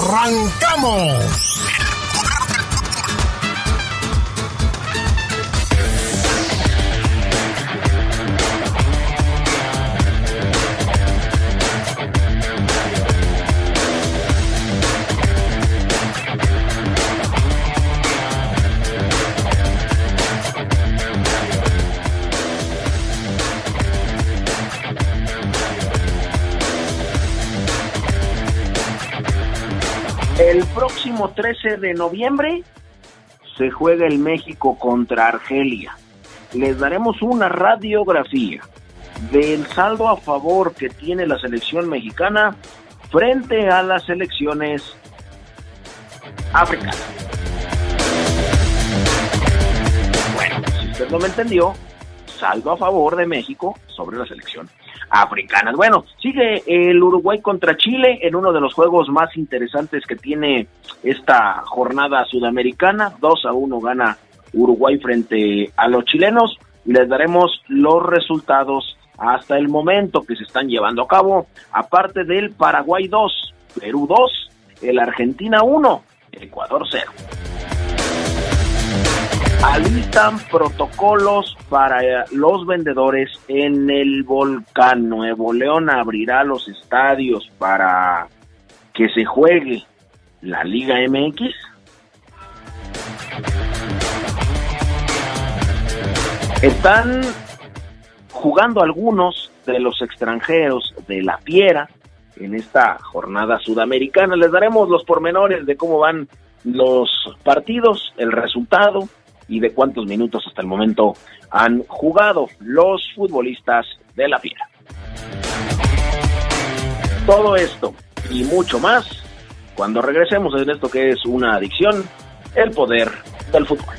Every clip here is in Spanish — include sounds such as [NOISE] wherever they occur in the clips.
¡Arrancamos! Próximo 13 de noviembre se juega el México contra Argelia. Les daremos una radiografía del saldo a favor que tiene la selección mexicana frente a las selecciones africanas. Bueno, si usted no me entendió, saldo a favor de México sobre la selección africanas. Bueno, sigue el Uruguay contra Chile en uno de los juegos más interesantes que tiene esta jornada sudamericana. 2 a 1 gana Uruguay frente a los chilenos y les daremos los resultados hasta el momento que se están llevando a cabo, aparte del Paraguay 2, Perú 2, el Argentina 1, Ecuador 0 alistan protocolos para los vendedores en el volcán. Nuevo León abrirá los estadios para que se juegue la Liga MX. Están jugando algunos de los extranjeros de la Fiera en esta jornada sudamericana. Les daremos los pormenores de cómo van los partidos, el resultado, y de cuántos minutos hasta el momento han jugado los futbolistas de la Fiera. Todo esto y mucho más cuando regresemos en esto que es una adicción, el poder del fútbol.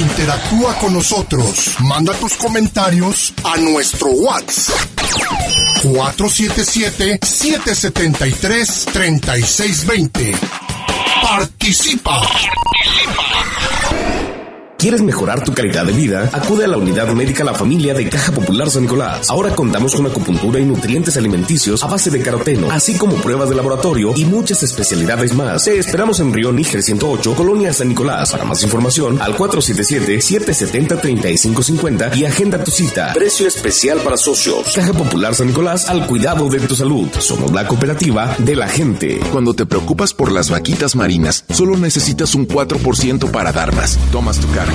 Interactúa con nosotros. Manda tus comentarios a nuestro WhatsApp. 477-773-3620. Participa. ¿Quieres mejorar tu calidad de vida? Acude a la unidad médica La Familia de Caja Popular San Nicolás. Ahora contamos con acupuntura y nutrientes alimenticios a base de caroteno, así como pruebas de laboratorio y muchas especialidades más. Te esperamos en Río Níger 108, Colonia San Nicolás. Para más información, al 477-770-3550 y agenda tu cita. Precio especial para socios. Caja Popular San Nicolás al cuidado de tu salud. Somos la cooperativa de la gente. Cuando te preocupas por las vaquitas marinas, solo necesitas un 4% para dar más. Tomas tu carro.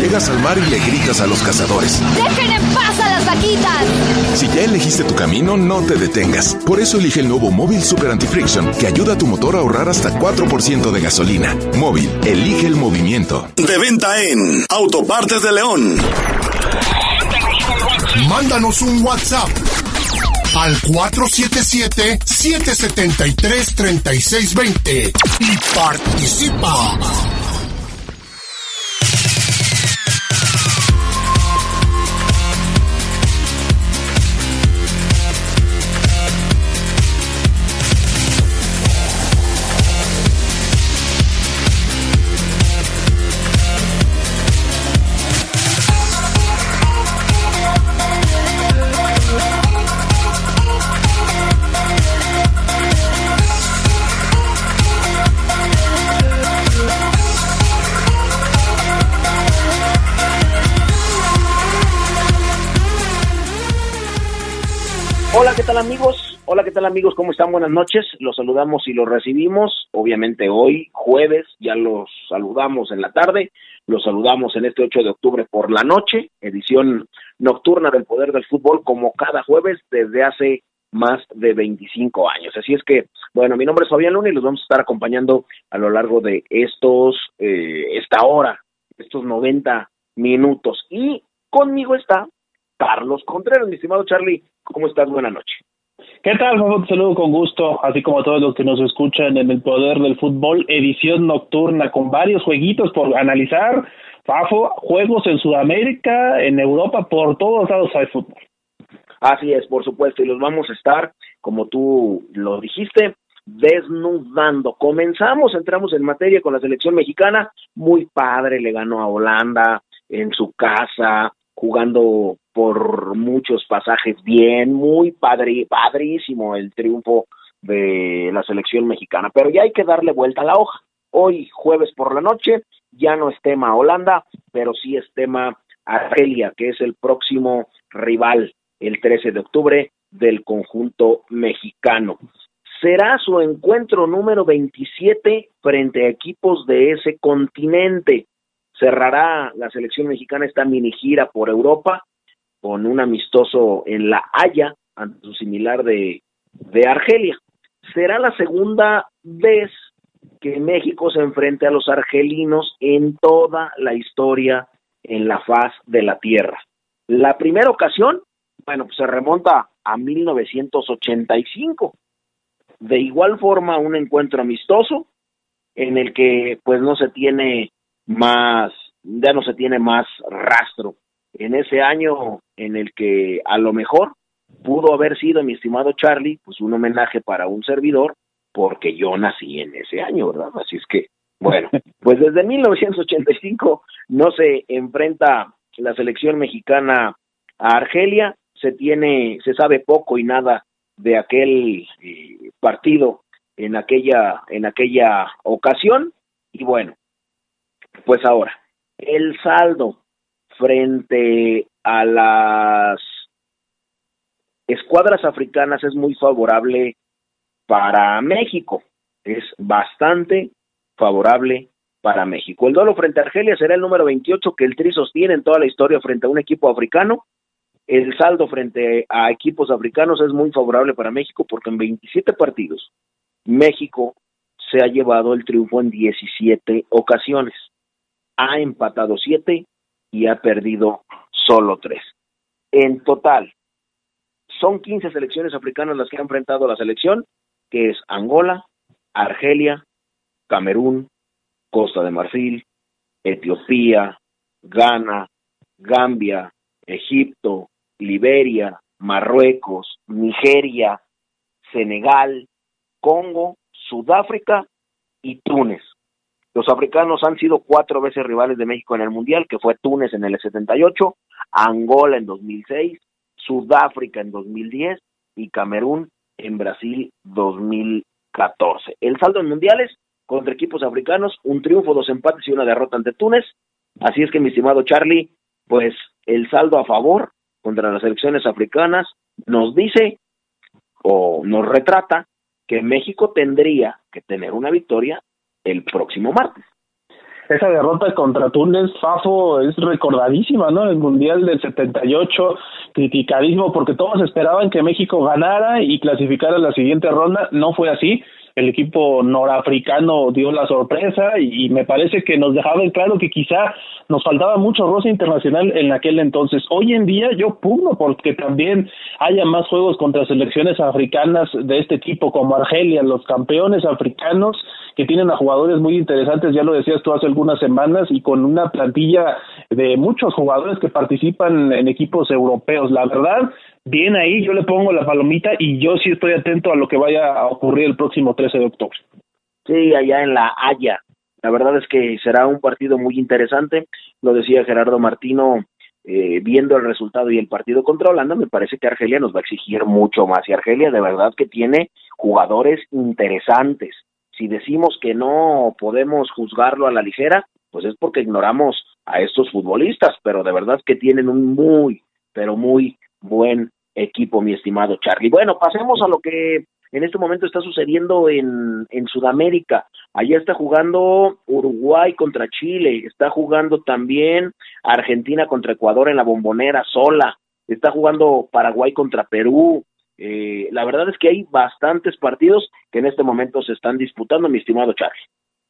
Llegas al mar y le gritas a los cazadores. ¡Dejen en paz a las vaquitas! Si ya elegiste tu camino, no te detengas. Por eso elige el nuevo Móvil Super Anti-Friction, que ayuda a tu motor a ahorrar hasta 4% de gasolina. Móvil, elige el movimiento. De venta en Autopartes de León. Mándanos un WhatsApp al 477-773-3620 y participa. ¿Qué tal amigos? Hola, ¿qué tal amigos? ¿Cómo están? Buenas noches. Los saludamos y los recibimos. Obviamente hoy, jueves, ya los saludamos en la tarde. Los saludamos en este 8 de octubre por la noche, edición nocturna del Poder del Fútbol, como cada jueves desde hace más de 25 años. Así es que, bueno, mi nombre es Fabián Luna y los vamos a estar acompañando a lo largo de estos, eh, esta hora, estos 90 minutos. Y conmigo está Carlos Contreras, mi estimado Charlie. ¿Cómo estás? Buenas noches. ¿Qué tal, Fafo? Te saludo con gusto, así como a todos los que nos escuchan en el Poder del Fútbol, edición nocturna con varios jueguitos por analizar. Fafo, juegos en Sudamérica, en Europa, por todos lados hay fútbol. Así es, por supuesto, y los vamos a estar, como tú lo dijiste, desnudando. Comenzamos, entramos en materia con la selección mexicana, muy padre, le ganó a Holanda en su casa, jugando por muchos pasajes bien, muy padre, padrísimo el triunfo de la selección mexicana, pero ya hay que darle vuelta a la hoja. Hoy, jueves por la noche, ya no es tema Holanda, pero sí es tema Argelia, que es el próximo rival el 13 de octubre del conjunto mexicano. Será su encuentro número 27 frente a equipos de ese continente. Cerrará la selección mexicana esta mini gira por Europa con un amistoso en La Haya, ante su similar de, de Argelia. Será la segunda vez que México se enfrente a los argelinos en toda la historia en la faz de la Tierra. La primera ocasión, bueno, pues se remonta a 1985. De igual forma, un encuentro amistoso en el que pues no se tiene más, ya no se tiene más rastro. En ese año en el que a lo mejor pudo haber sido, mi estimado Charlie, pues un homenaje para un servidor, porque yo nací en ese año, ¿verdad? Así es que, bueno, [LAUGHS] pues desde 1985 no se enfrenta la selección mexicana a Argelia, se tiene, se sabe poco y nada de aquel eh, partido en aquella, en aquella ocasión, y bueno, pues ahora, el saldo frente a las escuadras africanas es muy favorable para México. Es bastante favorable para México. El duelo frente a Argelia será el número 28 que el Tri sostiene en toda la historia frente a un equipo africano. El saldo frente a equipos africanos es muy favorable para México porque en 27 partidos México se ha llevado el triunfo en 17 ocasiones. Ha empatado 7 y ha perdido solo 3. En total, son 15 selecciones africanas las que han enfrentado a la selección que es Angola, Argelia, Camerún, Costa de Marfil, Etiopía, Ghana, Gambia, Egipto, Liberia, Marruecos, Nigeria, Senegal, Congo, Sudáfrica y Túnez. Los africanos han sido cuatro veces rivales de México en el Mundial, que fue Túnez en el 78, Angola en 2006, Sudáfrica en 2010 y Camerún en Brasil 2014. El saldo en mundiales contra equipos africanos, un triunfo, dos empates y una derrota ante Túnez. Así es que, mi estimado Charlie, pues el saldo a favor contra las elecciones africanas nos dice o nos retrata que México tendría que tener una victoria el próximo martes. Esa derrota contra Túnez, Fafo, es recordadísima, ¿no? El Mundial del 78, criticadísimo porque todos esperaban que México ganara y clasificara la siguiente ronda, no fue así el equipo norafricano dio la sorpresa y, me parece que nos dejaba en claro que quizá nos faltaba mucho roce internacional en aquel entonces. Hoy en día yo pugno porque también haya más juegos contra selecciones africanas de este tipo como Argelia, los campeones africanos que tienen a jugadores muy interesantes, ya lo decías tú hace algunas semanas, y con una plantilla de muchos jugadores que participan en equipos europeos. La verdad, bien ahí, yo le pongo la palomita y yo sí estoy atento a lo que vaya a ocurrir el próximo 13 de octubre. Sí, allá en la Haya. La verdad es que será un partido muy interesante. Lo decía Gerardo Martino, eh, viendo el resultado y el partido contra Holanda, me parece que Argelia nos va a exigir mucho más. Y Argelia de verdad que tiene jugadores interesantes. Si decimos que no podemos juzgarlo a la ligera, pues es porque ignoramos a estos futbolistas, pero de verdad que tienen un muy, pero muy buen equipo, mi estimado Charlie. Bueno, pasemos a lo que en este momento está sucediendo en, en Sudamérica. Allá está jugando Uruguay contra Chile, está jugando también Argentina contra Ecuador en la bombonera sola, está jugando Paraguay contra Perú. Eh, la verdad es que hay bastantes partidos que en este momento se están disputando, mi estimado Charlie.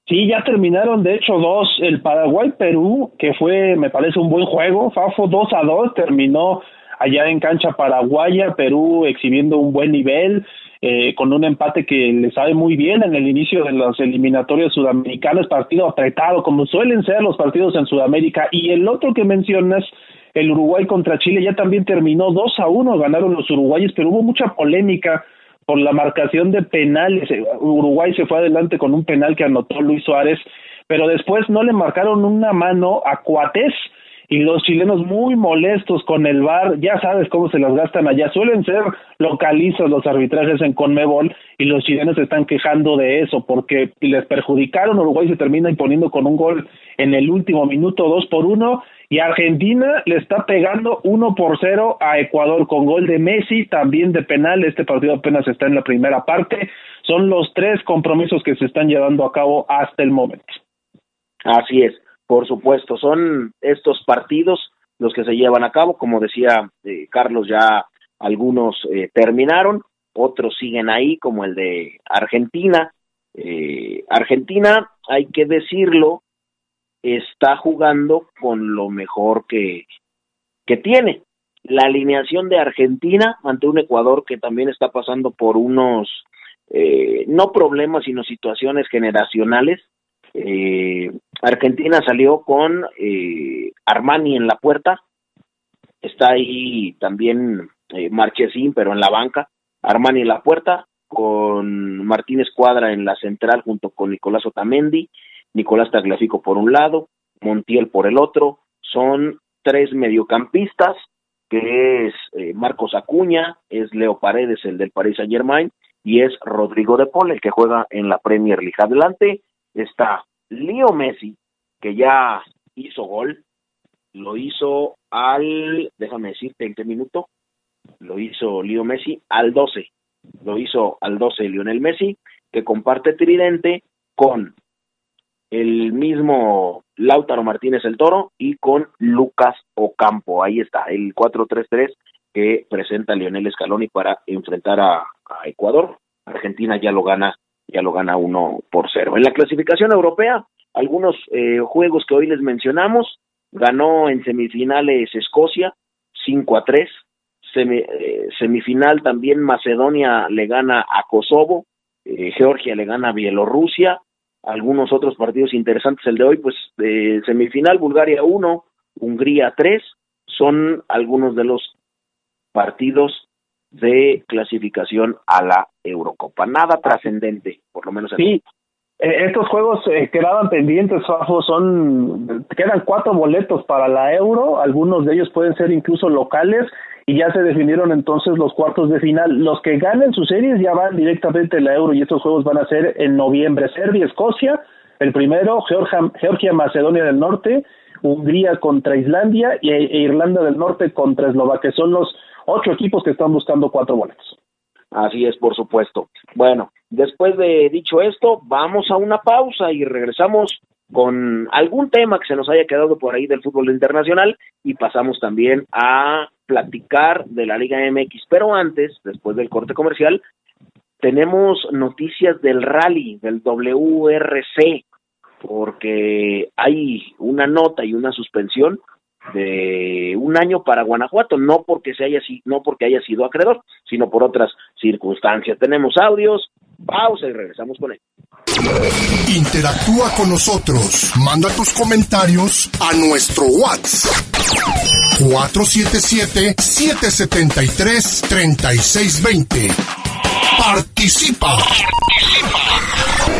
Sí, ya terminaron, de hecho, dos. El Paraguay-Perú, que fue, me parece, un buen juego. Fafo 2 a 2, terminó allá en cancha paraguaya, Perú exhibiendo un buen nivel, eh, con un empate que le sabe muy bien en el inicio de las eliminatorias sudamericanas, partido apretado, como suelen ser los partidos en Sudamérica, y el otro que mencionas, el Uruguay contra Chile, ya también terminó 2 a 1, ganaron los uruguayos, pero hubo mucha polémica por la marcación de penales. Uruguay se fue adelante con un penal que anotó Luis Suárez, pero después no le marcaron una mano a Cuatés, y los chilenos muy molestos con el VAR, ya sabes cómo se las gastan allá, suelen ser localizos los arbitrajes en Conmebol y los chilenos se están quejando de eso porque les perjudicaron, Uruguay se termina imponiendo con un gol en el último minuto, dos por uno, y Argentina le está pegando uno por cero a Ecuador con gol de Messi, también de penal, este partido apenas está en la primera parte, son los tres compromisos que se están llevando a cabo hasta el momento. Así es. Por supuesto, son estos partidos los que se llevan a cabo. Como decía eh, Carlos, ya algunos eh, terminaron, otros siguen ahí, como el de Argentina. Eh, Argentina, hay que decirlo, está jugando con lo mejor que, que tiene. La alineación de Argentina ante un Ecuador que también está pasando por unos, no problemas, sino situaciones generacionales eh, Argentina salió con eh, Armani en la puerta, está ahí también eh, Marchesín, pero en la banca, Armani en la puerta, con Martínez Cuadra en la central junto con Nicolás Otamendi, Nicolás Tagliafico por un lado, Montiel por el otro, son tres mediocampistas, que es eh, Marcos Acuña, es Leo Paredes, el del Paris Saint Germain, y es Rodrigo de Paul, el que juega en la Premier League. Adelante, está Leo Messi, que ya hizo gol, lo hizo al, déjame decirte en qué minuto, lo hizo Leo Messi al 12, lo hizo al 12 Lionel Messi, que comparte tridente con el mismo Lautaro Martínez el Toro y con Lucas Ocampo. Ahí está, el 4-3-3 que presenta Lionel Scaloni para enfrentar a, a Ecuador. Argentina ya lo gana ya lo gana uno por cero. En la clasificación europea, algunos eh, juegos que hoy les mencionamos, ganó en semifinales Escocia 5 a 3, eh, semifinal también Macedonia le gana a Kosovo, eh, Georgia le gana a Bielorrusia, algunos otros partidos interesantes el de hoy, pues semifinal Bulgaria 1, Hungría 3, son algunos de los partidos de clasificación a la Eurocopa. Nada trascendente, por lo menos. Sí, eh, estos juegos eh, quedaban pendientes, Fafo, son, quedan cuatro boletos para la Euro, algunos de ellos pueden ser incluso locales y ya se definieron entonces los cuartos de final. Los que ganen sus series ya van directamente a la Euro y estos juegos van a ser en noviembre. Serbia, Escocia, el primero, Georgia, Georgia Macedonia del Norte, Hungría contra Islandia e, e Irlanda del Norte contra Eslovaquia. Son los ocho equipos que están buscando cuatro boletos. Así es, por supuesto. Bueno, después de dicho esto, vamos a una pausa y regresamos con algún tema que se nos haya quedado por ahí del fútbol internacional y pasamos también a platicar de la Liga MX. Pero antes, después del corte comercial, tenemos noticias del rally, del WRC, porque hay una nota y una suspensión de un año para Guanajuato, no porque se haya no porque haya sido acreedor, sino por otras circunstancias. Tenemos audios, pausa y regresamos con él. Interactúa con nosotros, manda tus comentarios a nuestro WhatsApp 477 773 3620. Participa. Participa.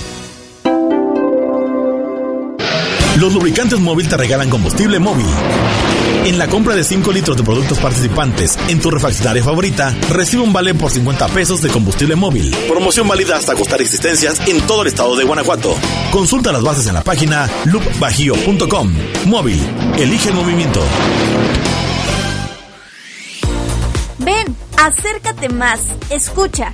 Los lubricantes móvil te regalan combustible móvil. En la compra de 5 litros de productos participantes en tu refaccionaria favorita, recibe un vale por 50 pesos de combustible móvil. Promoción válida hasta costar existencias en todo el estado de Guanajuato. Consulta las bases en la página loopbajío.com. Móvil, elige el movimiento. Ven Acércate más, escucha.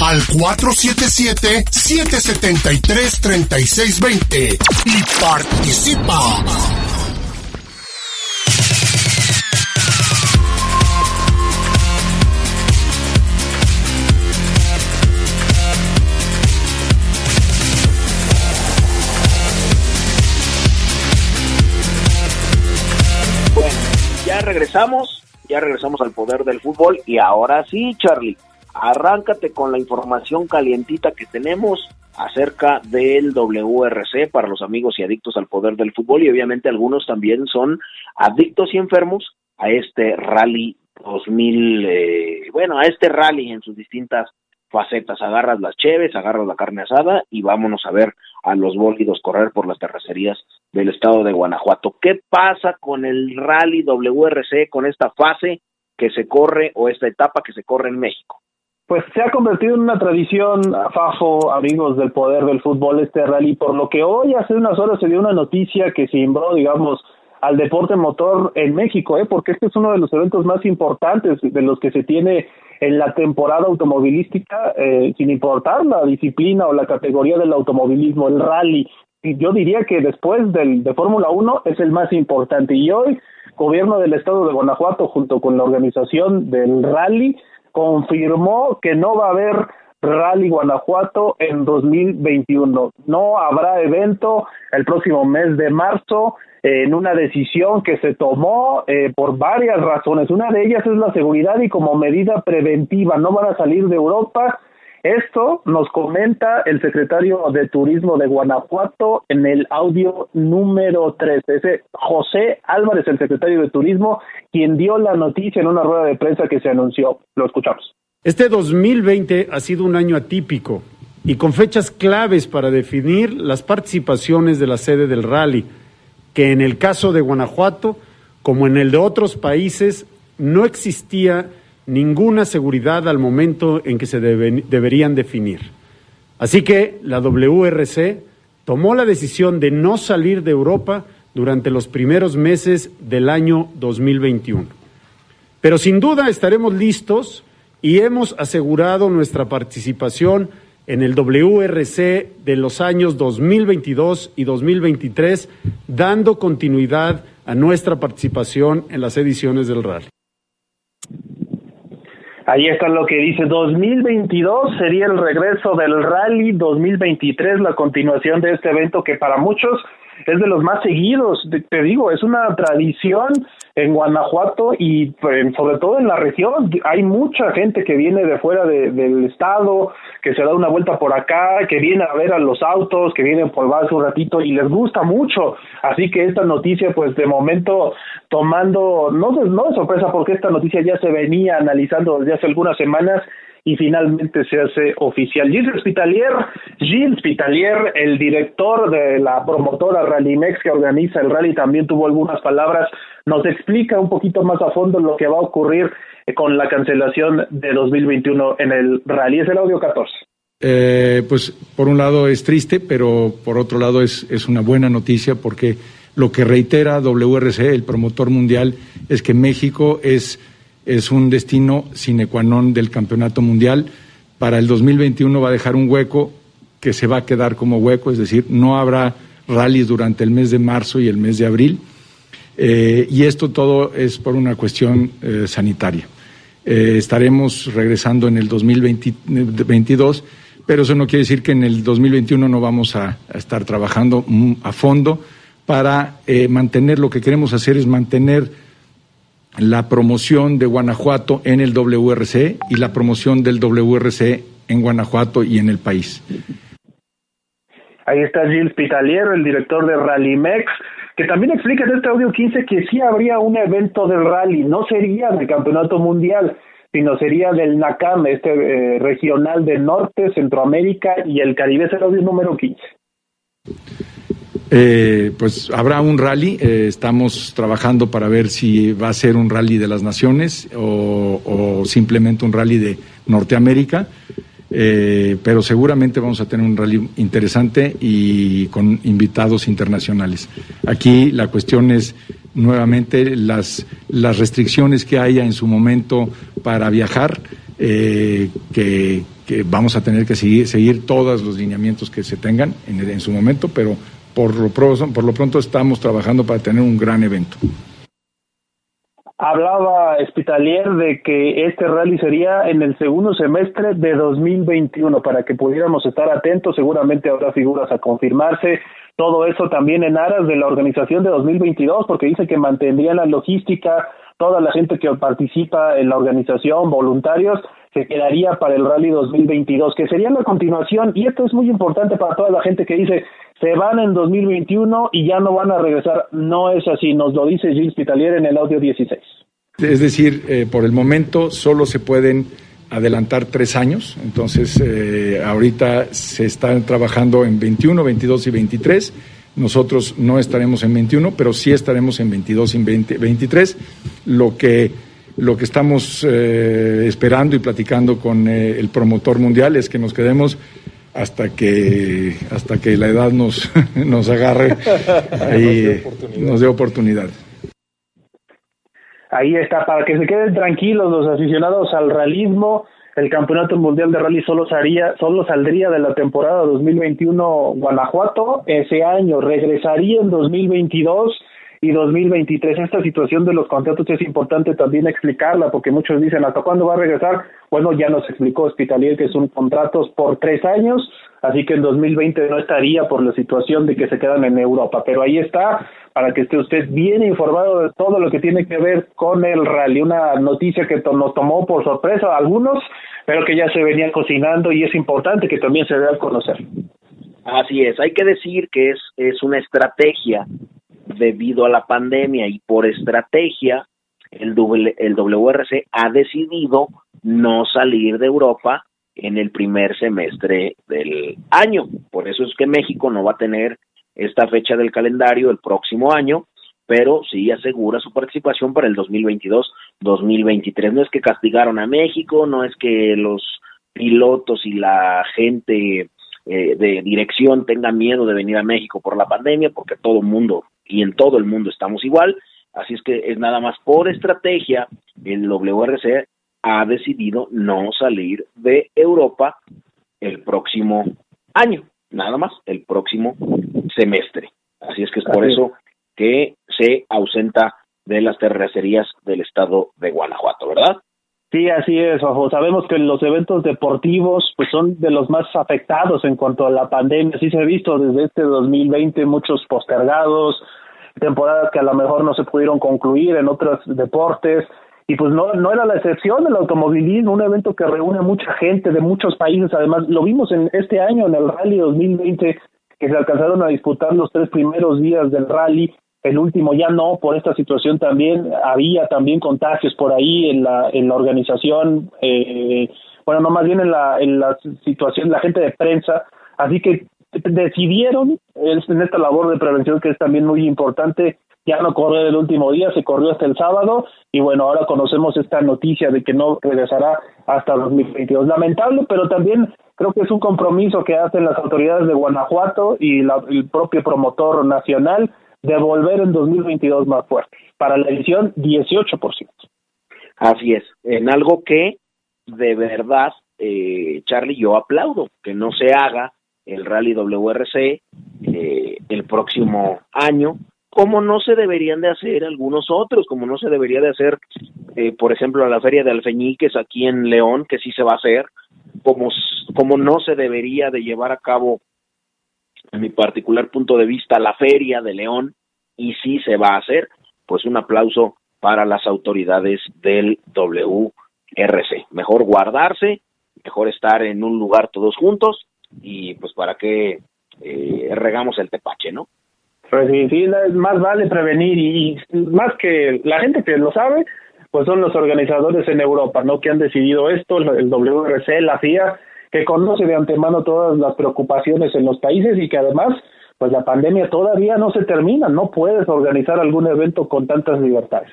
al 477-773-3620 y participa. Bueno, ya regresamos, ya regresamos al poder del fútbol y ahora sí, Charlie, arráncate con la información calientita que tenemos acerca del WRC para los amigos y adictos al poder del fútbol y obviamente algunos también son adictos y enfermos a este rally 2000, eh, bueno, a este rally en sus distintas facetas. Agarras las cheves, agarras la carne asada y vámonos a ver a los bólidos correr por las terracerías del estado de Guanajuato. ¿Qué pasa con el rally WRC, con esta fase que se corre o esta etapa que se corre en México? Pues se ha convertido en una tradición, Fafo, amigos del poder del fútbol, este rally, por lo que hoy hace unas horas se dio una noticia que simbró, digamos, al deporte motor en México, ¿eh? porque este es uno de los eventos más importantes de los que se tiene en la temporada automovilística, eh, sin importar la disciplina o la categoría del automovilismo, el rally. Y yo diría que después del de Fórmula 1 es el más importante. Y hoy, gobierno del estado de Guanajuato, junto con la organización del rally, confirmó que no va a haber Rally Guanajuato en 2021. No habrá evento el próximo mes de marzo en una decisión que se tomó eh, por varias razones. Una de ellas es la seguridad y como medida preventiva. No van a salir de Europa. Esto nos comenta el secretario de Turismo de Guanajuato en el audio número 3. Ese José Álvarez, el secretario de Turismo, quien dio la noticia en una rueda de prensa que se anunció. Lo escuchamos. Este 2020 ha sido un año atípico y con fechas claves para definir las participaciones de la sede del rally, que en el caso de Guanajuato, como en el de otros países, no existía ninguna seguridad al momento en que se deberían definir. Así que la WRC tomó la decisión de no salir de Europa durante los primeros meses del año 2021. Pero sin duda estaremos listos y hemos asegurado nuestra participación en el WRC de los años 2022 y 2023, dando continuidad a nuestra participación en las ediciones del rally. Ahí está lo que dice 2022 sería el regreso del rally 2023, la continuación de este evento que para muchos es de los más seguidos, te digo, es una tradición en Guanajuato y sobre todo en la región. Hay mucha gente que viene de fuera del estado, que se da una vuelta por acá, que viene a ver a los autos, que vienen por base un ratito y les gusta mucho. Así que esta noticia, pues de momento tomando, no no de sorpresa porque esta noticia ya se venía analizando desde hace algunas semanas y finalmente se hace oficial. Gilles Spitalier, Gilles Spitalier, el director de la promotora Rallymex que organiza el rally, también tuvo algunas palabras, nos explica un poquito más a fondo lo que va a ocurrir con la cancelación de 2021 en el rally. Es el audio 14. Eh, pues por un lado es triste, pero por otro lado es, es una buena noticia porque lo que reitera WRC, el promotor mundial, es que México es es un destino sine qua non del campeonato mundial. Para el 2021 va a dejar un hueco que se va a quedar como hueco, es decir, no habrá rallies durante el mes de marzo y el mes de abril. Eh, y esto todo es por una cuestión eh, sanitaria. Eh, estaremos regresando en el 2022, pero eso no quiere decir que en el 2021 no vamos a, estar trabajando a fondo para mantener lo que queremos hacer es mantener la promoción de Guanajuato en el WRC y la promoción del WRC en Guanajuato y en el país. Ahí está Gilles Pitaliero, el director de Rallymex, que también explica en este audio 15 que sí habría un evento del rally, no sería del campeonato mundial, sino sería del NACAM, este eh, regional de Norte, Centroamérica y el Caribe. Es el audio número 15. Eh, pues habrá un rally, eh, estamos trabajando para ver si va a ser un rally de las naciones o, simplemente un rally de Norteamérica, eh, pero seguramente vamos a tener un rally interesante y con invitados internacionales. Aquí la cuestión es nuevamente las, las restricciones que haya en su momento para viajar, que, vamos a tener que seguir, seguir todos los lineamientos que se tengan en, en su momento, pero por lo, por lo pronto estamos trabajando para tener un gran evento. Hablaba Espitalier de que este rally sería en el segundo semestre de 2021 para que pudiéramos estar atentos. Seguramente habrá figuras a confirmarse. Todo eso también en aras de la organización de 2022 porque dice que mantendría la logística, toda la gente que participa en la organización, voluntarios, se quedaría para el Rally 2022, que sería la continuación, y esto es muy importante para toda la gente que dice, se van en 2021 y ya no van a regresar. No es así, nos lo dice Gilles Pitalier en el audio 16. Es decir, eh, por el momento solo se pueden adelantar tres años, entonces eh, ahorita se están trabajando en 21, 22 y 23. Nosotros no estaremos en 21, pero sí estaremos en 22 y 23. Lo que, lo que estamos eh, esperando y platicando con el promotor mundial es que nos quedemos hasta que hasta que la edad nos, [LAUGHS] nos agarre y nos dé oportunidad. Ahí está, para que se queden tranquilos los aficionados al realismo, el Campeonato Mundial de Rally solo, salía, solo saldría de la temporada 2021 Guanajuato, ese año regresaría en 2022 y 2023. Esta situación de los contratos es importante también explicarla porque muchos dicen hasta cuándo va a regresar. Bueno, ya nos explicó Hospitalier que son contratos por tres años, así que en 2020 no estaría por la situación de que se quedan en Europa. Pero ahí está para que esté usted bien informado de todo lo que tiene que ver con el rally. Una noticia que nos tomó por sorpresa a algunos, pero que ya se venía cocinando y es importante que también se dé a conocer. Así es, hay que decir que es, es una estrategia debido a la pandemia y por estrategia, el, WRC ha decidido no salir de Europa en el primer semestre del año. Por eso es que México no va a tener esta fecha del calendario el próximo año, pero sí asegura su participación para el 2022-2023. No es que castigaron a México, no es que los pilotos y la gente eh, de dirección tengan miedo de venir a México por la pandemia, porque todo mundo y en todo el mundo estamos igual, así es que es nada más por estrategia, el WRC ha decidido no salir de Europa el próximo año, nada más, el próximo semestre. Así es que es por eso que se ausenta de las terracerías del estado de Guanajuato, ¿verdad? Sí, así es, ojo. Sabemos que los eventos deportivos pues son de los más afectados en cuanto a la pandemia. Sí se ha visto desde este 2020 muchos postergados, temporadas que a lo mejor no se pudieron concluir en otros deportes y pues no no era la excepción el automovilismo, un evento que reúne mucha gente de muchos países. Además, lo vimos en este año en el Rally 2020 que se alcanzaron a disputar los tres primeros días del rally el último ya no, por esta situación también había también contagios por ahí en la, en la organización, eh, bueno, no más bien en la, en la situación, la gente de prensa, así que decidieron en esta labor de prevención que es también muy importante, ya no correr el último día, se corrió hasta el sábado y bueno, ahora conocemos esta noticia de que no regresará hasta 2022. Lamentable, pero también creo que es un compromiso que hacen las autoridades de Guanajuato y el propio promotor nacional de volver en 2022 más fuerte. Para la edición, 18%. Así es, en algo que de verdad, eh, Charlie, yo aplaudo, que no se haga el Rally WRC eh, el próximo año, como no se deberían de hacer algunos otros, como no se debería de hacer, eh, por ejemplo, la Feria de Alfeñiques aquí en León, que sí se va a hacer, como, como no se debería de llevar a cabo en mi particular punto de vista, la feria de León, y si se va a hacer, pues un aplauso para las autoridades del WRC. Mejor guardarse, mejor estar en un lugar todos juntos y pues para que eh, regamos el tepache, ¿no? Pues sí, sí, más vale prevenir y, más que la gente que lo sabe, pues son los organizadores en Europa, ¿no? Que han decidido esto, el WRC, la FIA, que conoce de antemano todas las preocupaciones en los países y que además, pues la pandemia todavía no se termina, no puedes organizar algún evento con tantas libertades.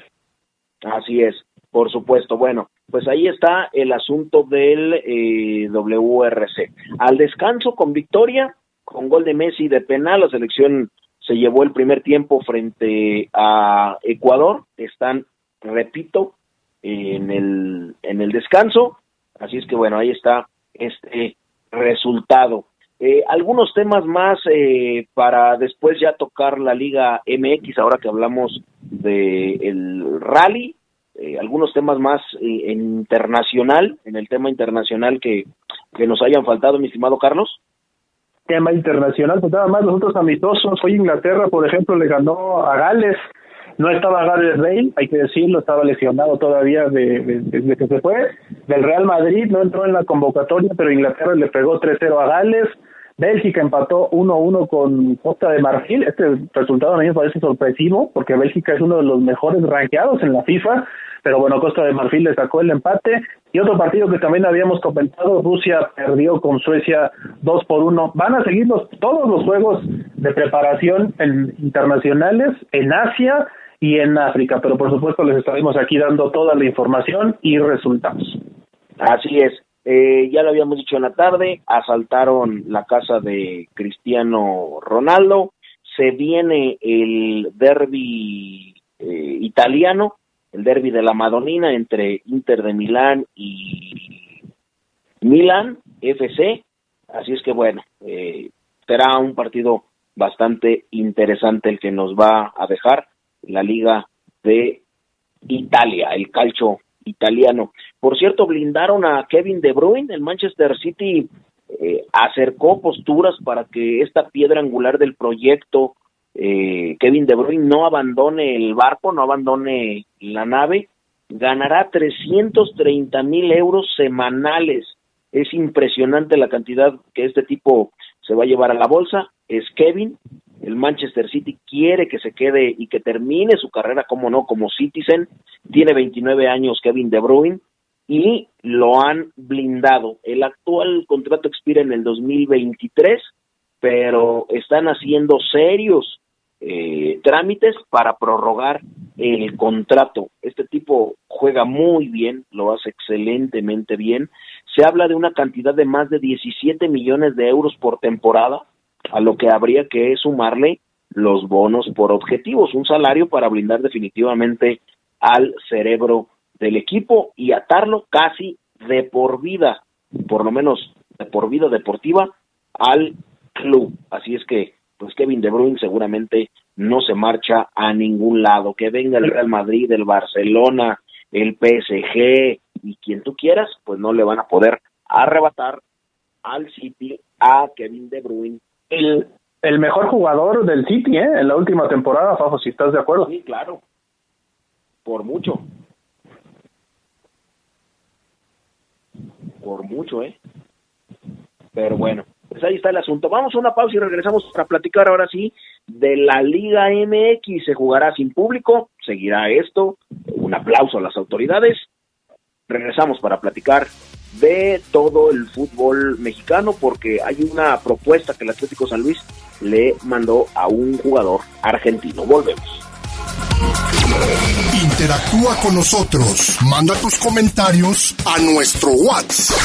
Así es, por supuesto. Bueno, pues ahí está el asunto del eh, WRC. Al descanso con victoria, con gol de Messi de penal, la selección se llevó el primer tiempo frente a Ecuador. Están, repito, en el, en el descanso. Así es que bueno, ahí está este resultado. Eh, algunos temas más eh, para después ya tocar la Liga MX, ahora que hablamos del el rally, eh, algunos temas más en internacional, en el tema internacional que, que nos hayan faltado, mi estimado Carlos tema internacional, pues nada más los otros amistosos. Hoy Inglaterra, por ejemplo, le ganó a Gales. No estaba Gareth Bale, hay que decirlo, estaba lesionado todavía desde de, que se fue. Del Real Madrid no entró en la convocatoria, pero Inglaterra le pegó 3-0 a Gales. Bélgica empató 1-1 con Costa de Marfil. Este resultado a mí me parece sorpresivo porque Bélgica es uno de los mejores rankeados en la FIFA pero bueno, Costa de Marfil le sacó el empate. Y otro partido que también habíamos comentado, Rusia perdió con Suecia 2 por 1. Van a seguir todos los juegos de preparación internacionales en Asia y en África, pero por supuesto les estaremos aquí dando toda la información y resultados. Así es. Eh, ya lo habíamos dicho en la tarde, asaltaron la casa de Cristiano Ronaldo, se viene el derby eh, italiano, el derby de la Madonina entre Inter de Milán y Milan FC. Así es que bueno, eh, será un partido bastante interesante el que nos va a dejar la Liga de Italia, el calcio italiano. Por cierto, blindaron a Kevin De Bruyne, el Manchester City eh, acercó posturas para que esta piedra angular del proyecto eh, Kevin De Bruyne no abandone el barco, no abandone la nave, ganará 330 mil euros semanales. Es impresionante la cantidad que este tipo se va a llevar a la bolsa. Es Kevin. El Manchester City quiere que se quede y que termine su carrera, como no, como Citizen. Tiene 29 años Kevin De Bruyne y lo han blindado. El actual contrato expira en el 2023, pero están haciendo serios eh, trámites para prorrogar el contrato. Este tipo juega muy bien, lo hace excelentemente bien. Se habla de una cantidad de más de 17 millones de euros por temporada, a lo que habría que sumarle los bonos por objetivos, un salario para blindar definitivamente al cerebro del equipo y atarlo casi de por vida, por lo menos de por vida deportiva, al club. Así es que pues Kevin De Bruyne seguramente no se marcha a ningún lado. Que venga el Real Madrid, el Barcelona, el PSG y quien tú quieras, pues no le van a poder arrebatar al City a Kevin De Bruyne. El, el mejor jugador del City, ¿eh? En la última temporada, Fafo, si estás de acuerdo. Sí, claro. Por mucho. Por mucho, ¿eh? Pero bueno, pues ahí está el asunto. Vamos a una pausa y regresamos para platicar ahora sí de la Liga MX. Se jugará sin público, seguirá esto. Un aplauso a las autoridades. Regresamos para platicar de todo el fútbol mexicano porque hay una propuesta que el Atlético San Luis le mandó a un jugador argentino. Volvemos. Interactúa con nosotros. Manda tus comentarios a nuestro WhatsApp.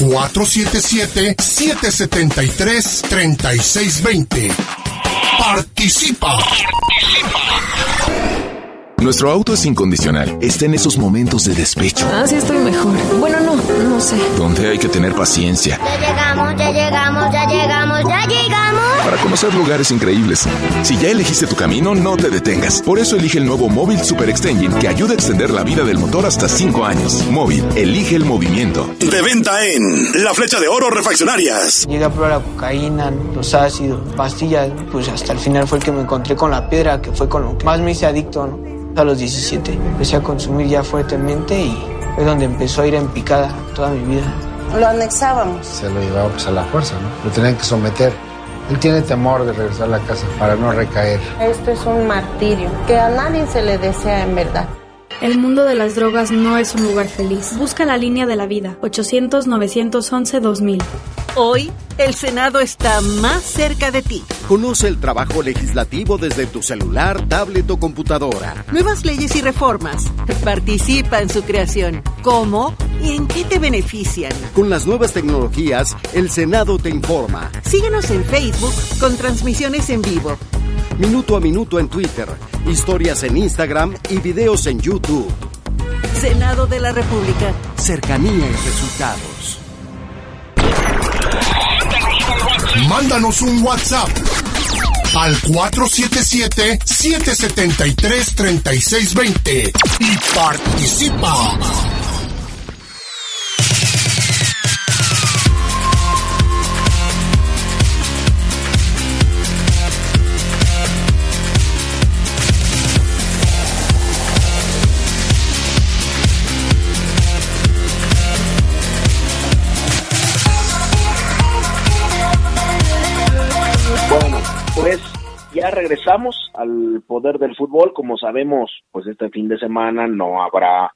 477-773-3620. Participa. Nuestro auto es incondicional. Está en esos momentos de despecho. Ah, sí, estoy mejor. Bueno, no, no sé. Donde hay que tener paciencia. Ya llegamos, ya llegamos, ya llegamos, ya llegamos. Para conocer lugares increíbles. Si ya elegiste tu camino, no te detengas. Por eso elige el nuevo Móvil Super Extension que ayuda a extender la vida del motor hasta 5 años. Móvil, elige el movimiento. De venta en La Flecha de Oro Refaccionarias. Llegué a probar la cocaína, los ácidos, pastillas. Pues hasta el final fue el que me encontré con la piedra, que fue con lo que más me hice adicto, ¿no? A los 17 empecé a consumir ya fuertemente y fue donde empezó a ir en picada toda mi vida. Lo anexábamos. Se lo llevaba pues a la fuerza, ¿no? Lo tenían que someter. Él tiene temor de regresar a la casa para no recaer. Esto es un martirio que a nadie se le desea en verdad. El mundo de las drogas no es un lugar feliz. Busca la línea de la vida. 800-911-2000. Hoy, el Senado está más cerca de ti. Conoce el trabajo legislativo desde tu celular, tablet o computadora. Nuevas leyes y reformas. Participa en su creación. ¿Cómo y en qué te benefician? Con las nuevas tecnologías, el Senado te informa. Síguenos en Facebook con transmisiones en vivo. Minuto a minuto en Twitter, historias en Instagram y videos en YouTube. Senado de la República. Cercanía y resultados. Mándanos un WhatsApp al 477-773-3620 y participa. Ya regresamos al poder del fútbol. Como sabemos, pues este fin de semana no habrá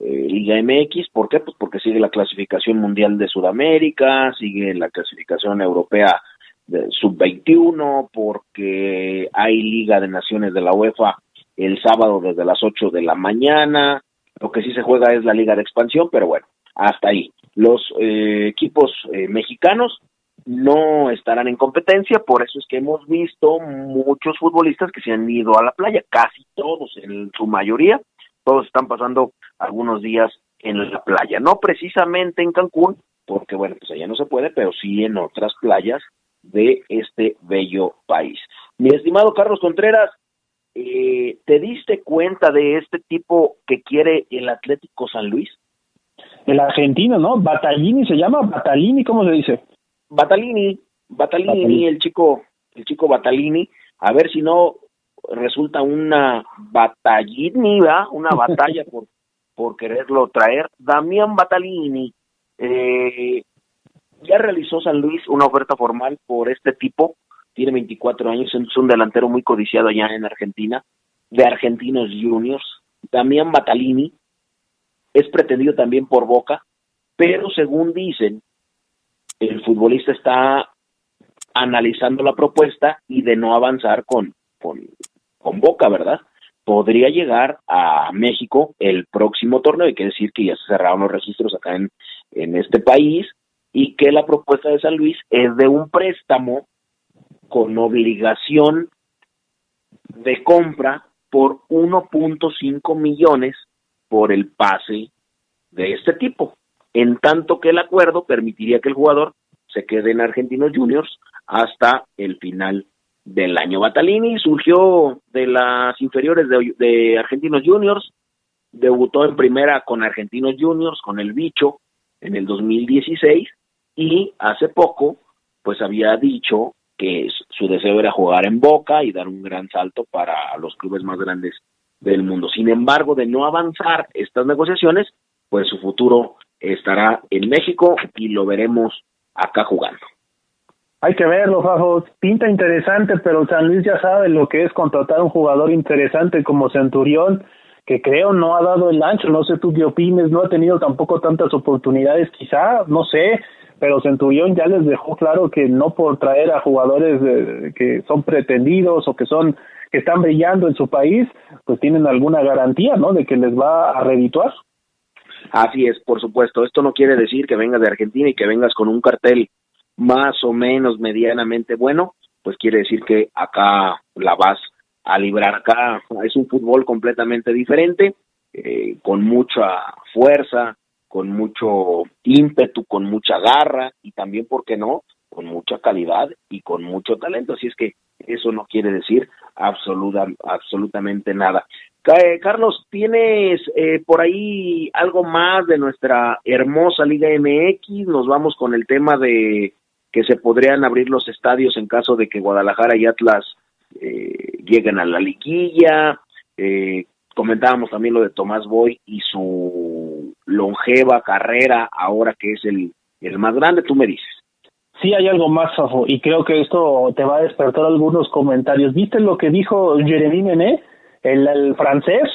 eh, Liga MX. ¿Por qué? Pues porque sigue la clasificación mundial de Sudamérica, sigue la clasificación europea de sub-21, porque hay Liga de Naciones de la UEFA el sábado desde las 8 de la mañana. Lo que sí se juega es la Liga de Expansión, pero bueno, hasta ahí. Los eh, equipos eh, mexicanos no estarán en competencia, por eso es que hemos visto muchos futbolistas que se han ido a la playa, casi todos, en su mayoría, todos están pasando algunos días en la playa, no precisamente en Cancún, porque bueno, pues allá no se puede, pero sí en otras playas de este bello país. Mi estimado Carlos Contreras, eh, ¿te diste cuenta de este tipo que quiere el Atlético San Luis? El argentino, ¿no? Batallini se llama, Batalini, ¿cómo se dice? Batalini, Batalini, el chico, el chico Batalini, a ver si no resulta una batallini, ¿verdad? Una [LAUGHS] batalla por, por quererlo traer. Damián Batalini, eh, ya realizó San Luis una oferta formal por este tipo, tiene 24 años, es un delantero muy codiciado allá en Argentina, de Argentinos Juniors. Damián Batalini es pretendido también por Boca, pero según dicen, el futbolista está analizando la propuesta y de no avanzar con, con, con Boca, ¿verdad? Podría llegar a México el próximo torneo, hay que decir que ya se cerraron los registros acá en, en este país y que la propuesta de San Luis es de un préstamo con obligación de compra por 1.5 millones por el pase de este tipo en tanto que el acuerdo permitiría que el jugador se quede en Argentinos Juniors hasta el final del año. Batalini surgió de las inferiores de, de, Argentinos Juniors, debutó en primera con Argentinos Juniors, con el bicho, en el 2016, y hace poco, pues había dicho que su deseo era jugar en Boca y dar un gran salto para los clubes más grandes del mundo. Sin embargo, de no avanzar estas negociaciones, pues su futuro estará en México y lo veremos acá jugando. Hay que verlo, Fajo. Pinta interesante, pero San Luis ya sabe lo que es contratar un jugador interesante como Centurión, que creo no ha dado el ancho. No sé tú qué opines, no ha tenido tampoco tantas oportunidades, quizá, no sé, pero Centurión ya les dejó claro que no por traer a jugadores que son pretendidos o que son que están brillando en su país, pues tienen alguna garantía, ¿no? De que les va a redituar. Así es, por supuesto. Esto no quiere decir que vengas de Argentina y que vengas con un cartel más o menos medianamente bueno, pues quiere decir que acá la vas a librar. Acá es un fútbol completamente diferente, eh, con mucha fuerza, con mucho ímpetu, con mucha garra y también, ¿por qué no?, con mucha calidad y con mucho talento. Así es que eso no quiere decir absoluta, absolutamente nada. Eh, Carlos, ¿tienes eh, por ahí algo más de nuestra hermosa Liga MX? Nos vamos con el tema de que se podrían abrir los estadios en caso de que Guadalajara y Atlas eh, lleguen a la liguilla. Eh, comentábamos también lo de Tomás Boy y su longeva carrera ahora que es el, el más grande, tú me dices. Sí, hay algo más, Fafo, y creo que esto te va a despertar algunos comentarios. ¿Viste lo que dijo Jeremy Mené? El, francés,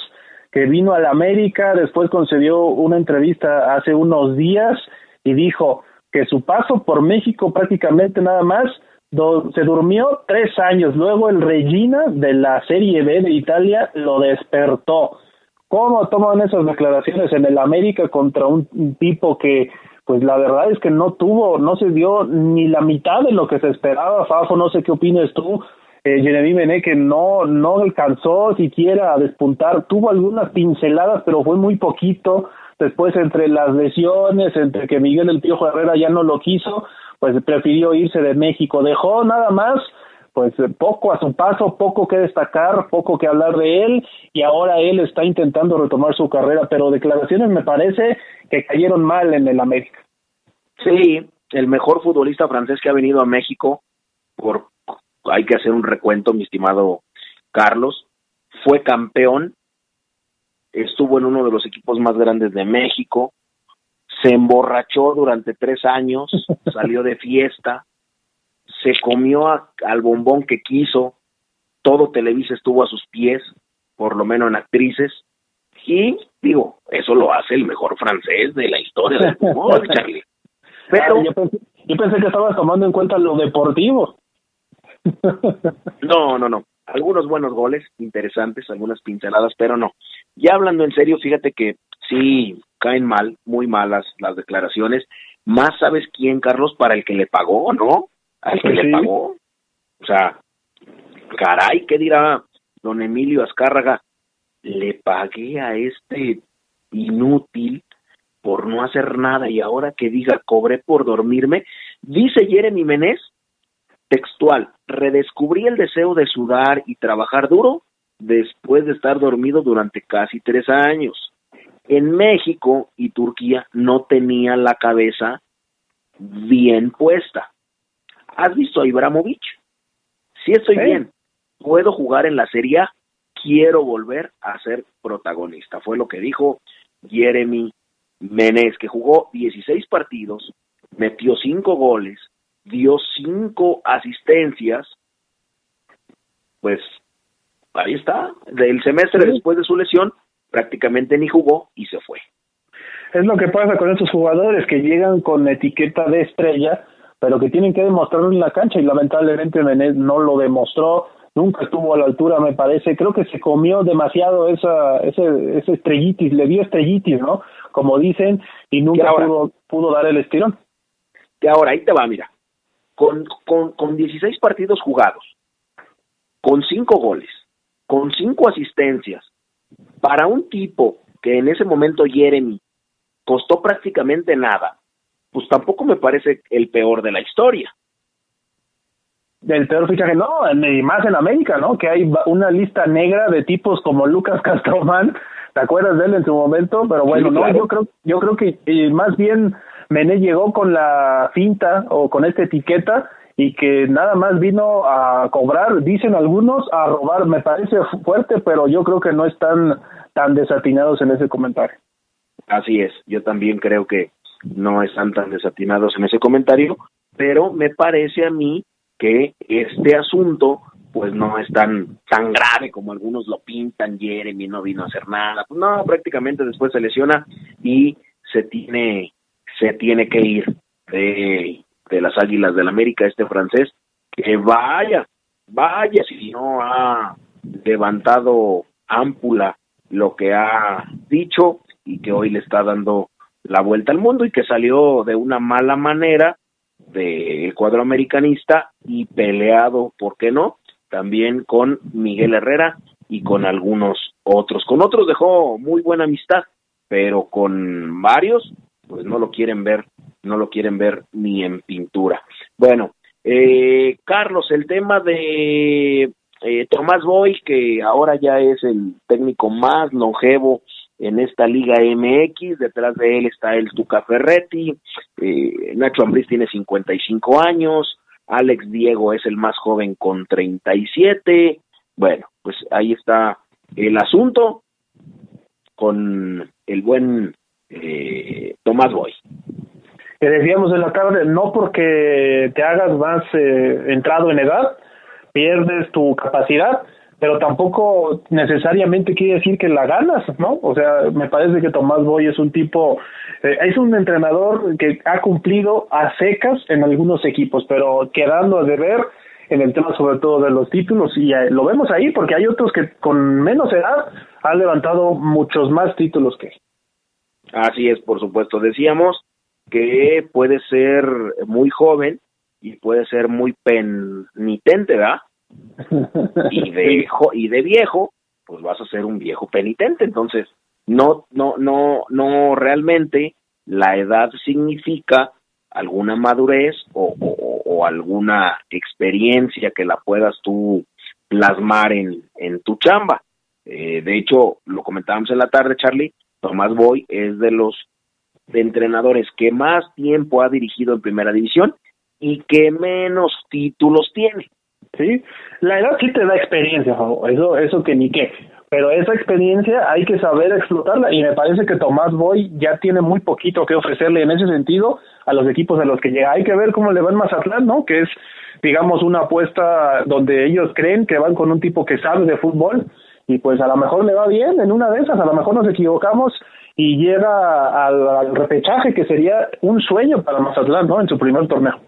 que vino a la América, después concedió una entrevista hace unos días y dijo que su paso por México prácticamente nada más se durmió tres años, luego el Regina de la Serie B de Italia lo despertó. ¿Cómo toman esas declaraciones en el América contra un tipo que pues la verdad es que no tuvo, no se dio ni la mitad de lo que se esperaba, Fafo, no sé qué opinas tú, eh, Genevieve que no, no alcanzó siquiera a despuntar, tuvo algunas pinceladas, pero fue muy poquito, después entre las lesiones, entre que Miguel El Piojo Herrera ya no lo quiso, pues prefirió irse de México, dejó nada más pues poco a su paso, poco que destacar, poco que hablar de él y ahora él está intentando retomar su carrera, pero declaraciones me parece que cayeron mal en el América. Sí, el mejor futbolista francés que ha venido a México, por hay que hacer un recuento, mi estimado Carlos, fue campeón, estuvo en uno de los equipos más grandes de México, se emborrachó durante tres años, [LAUGHS] salió de fiesta, se comió al bombón que quiso, todo Televisa estuvo a sus pies, por lo menos en actrices, y digo, eso lo hace el mejor francés de la historia del fútbol, [LAUGHS] Charlie. Pero ah, yo, pensé, yo pensé que estabas tomando en cuenta lo deportivo. [LAUGHS] no, no, no. Algunos buenos goles, interesantes, algunas pinceladas, pero no. Ya hablando en serio, fíjate que sí caen mal, muy malas las declaraciones. Más sabes quién, Carlos, para el que le pagó, ¿no? al que le pagó. O sea, caray, ¿qué dirá don Emilio Azcárraga? Le pagué a este inútil por no hacer nada y ahora que diga cobré por dormirme, dice Jeremy Menés, textual, redescubrí el deseo de sudar y trabajar duro después de estar dormido durante casi tres años. En México y Turquía no tenía la cabeza bien puesta. ¿Has visto a Ibrahimovic? Si estoy bien, puedo jugar en la Serie A, quiero volver a ser protagonista. Fue lo que dijo Jeremy Menez, que jugó 16 partidos, metió 5 goles, dio 5 asistencias. Pues ahí está. Del semestre después de su lesión, prácticamente ni jugó y se fue. Es lo que pasa con estos jugadores que llegan con etiqueta de estrella pero que tienen que demostrarlo en la cancha y lamentablemente Menez no lo demostró, nunca estuvo a la altura me parece, creo que se comió demasiado esa, ese, ese estrellitis, le dio estrellitis, ¿no? Como dicen, y nunca pudo, pudo dar el estirón. Y ahora, ahí te va, mira, con, con, con 16 partidos jugados, con 5 goles, con 5 asistencias, para un tipo que en ese momento Jeremy costó prácticamente nada, pues tampoco me parece el peor de la historia. Del peor fichaje, no, y más en América, ¿no? Que hay una lista negra de tipos como Lucas [LAUGHS] Castromán, ¿te acuerdas de él en su momento? Pero bueno, no, yo creo, yo creo que más bien Mené llegó con la finta o con esta etiqueta y que nada más vino a cobrar, dicen algunos, a robar. Me parece fuerte, pero yo creo que no están tan desatinados en ese comentario. Así es, yo también creo que no están tan desatinados en ese comentario, pero me parece a mí que este asunto pues no es tan tan grave como algunos lo pintan, Jeremy no vino a hacer nada, pues no, prácticamente después se lesiona y se tiene se tiene que ir de, de las Águilas del América este francés, que vaya, vaya si no ha levantado ámpula lo que ha dicho y que hoy le está dando la vuelta al mundo y que salió de una mala manera del cuadro americanista y peleado, ¿por qué no? También con Miguel Herrera y con algunos otros. Con otros dejó muy buena amistad, pero con varios, pues no lo quieren ver, no lo quieren ver ni en pintura. Bueno, eh, Carlos, el tema de eh, Tomás Boy, que ahora ya es el técnico más longevo en esta Liga MX, detrás de él está el Tuca Ferretti, eh, Nacho Ambriz tiene 55 años, Alex Diego es el más joven con 37, bueno, pues ahí está el asunto con el buen eh, Tomás Boy. Que decíamos en la tarde, no porque te hagas más eh, entrado en edad, pierdes tu capacidad, pero tampoco necesariamente quiere decir que la ganas, ¿no? O sea, me parece que Tomás Boy es un tipo, eh, es un entrenador que ha cumplido a secas en algunos equipos, pero quedando a deber en el tema sobre todo de los títulos y eh, lo vemos ahí porque hay otros que con menos edad han levantado muchos más títulos que él. Así es, por supuesto. Decíamos que puede ser muy joven y puede ser muy penitente, ¿verdad? [LAUGHS] y de y de viejo pues vas a ser un viejo penitente entonces no no no no realmente la edad significa alguna madurez o, o, alguna experiencia que la puedas tú plasmar en, en tu chamba eh, de hecho lo comentábamos en la tarde Charlie Tomás Boy es de los entrenadores que más tiempo ha dirigido en primera división y que menos títulos tiene Sí, la edad sí te da experiencia, eso, eso que ni qué. Pero esa experiencia hay que saber explotarla y me parece que Tomás Boy ya tiene muy poquito que ofrecerle en ese sentido a los equipos a los que llega. Hay que ver cómo le va en Mazatlán, ¿no? Que es, digamos, una apuesta donde ellos creen que van con un tipo que sabe de fútbol y pues a lo mejor le va bien en una de esas, a lo mejor nos equivocamos y llega al, repechaje que sería un sueño para Mazatlán, ¿no? En su primer torneo.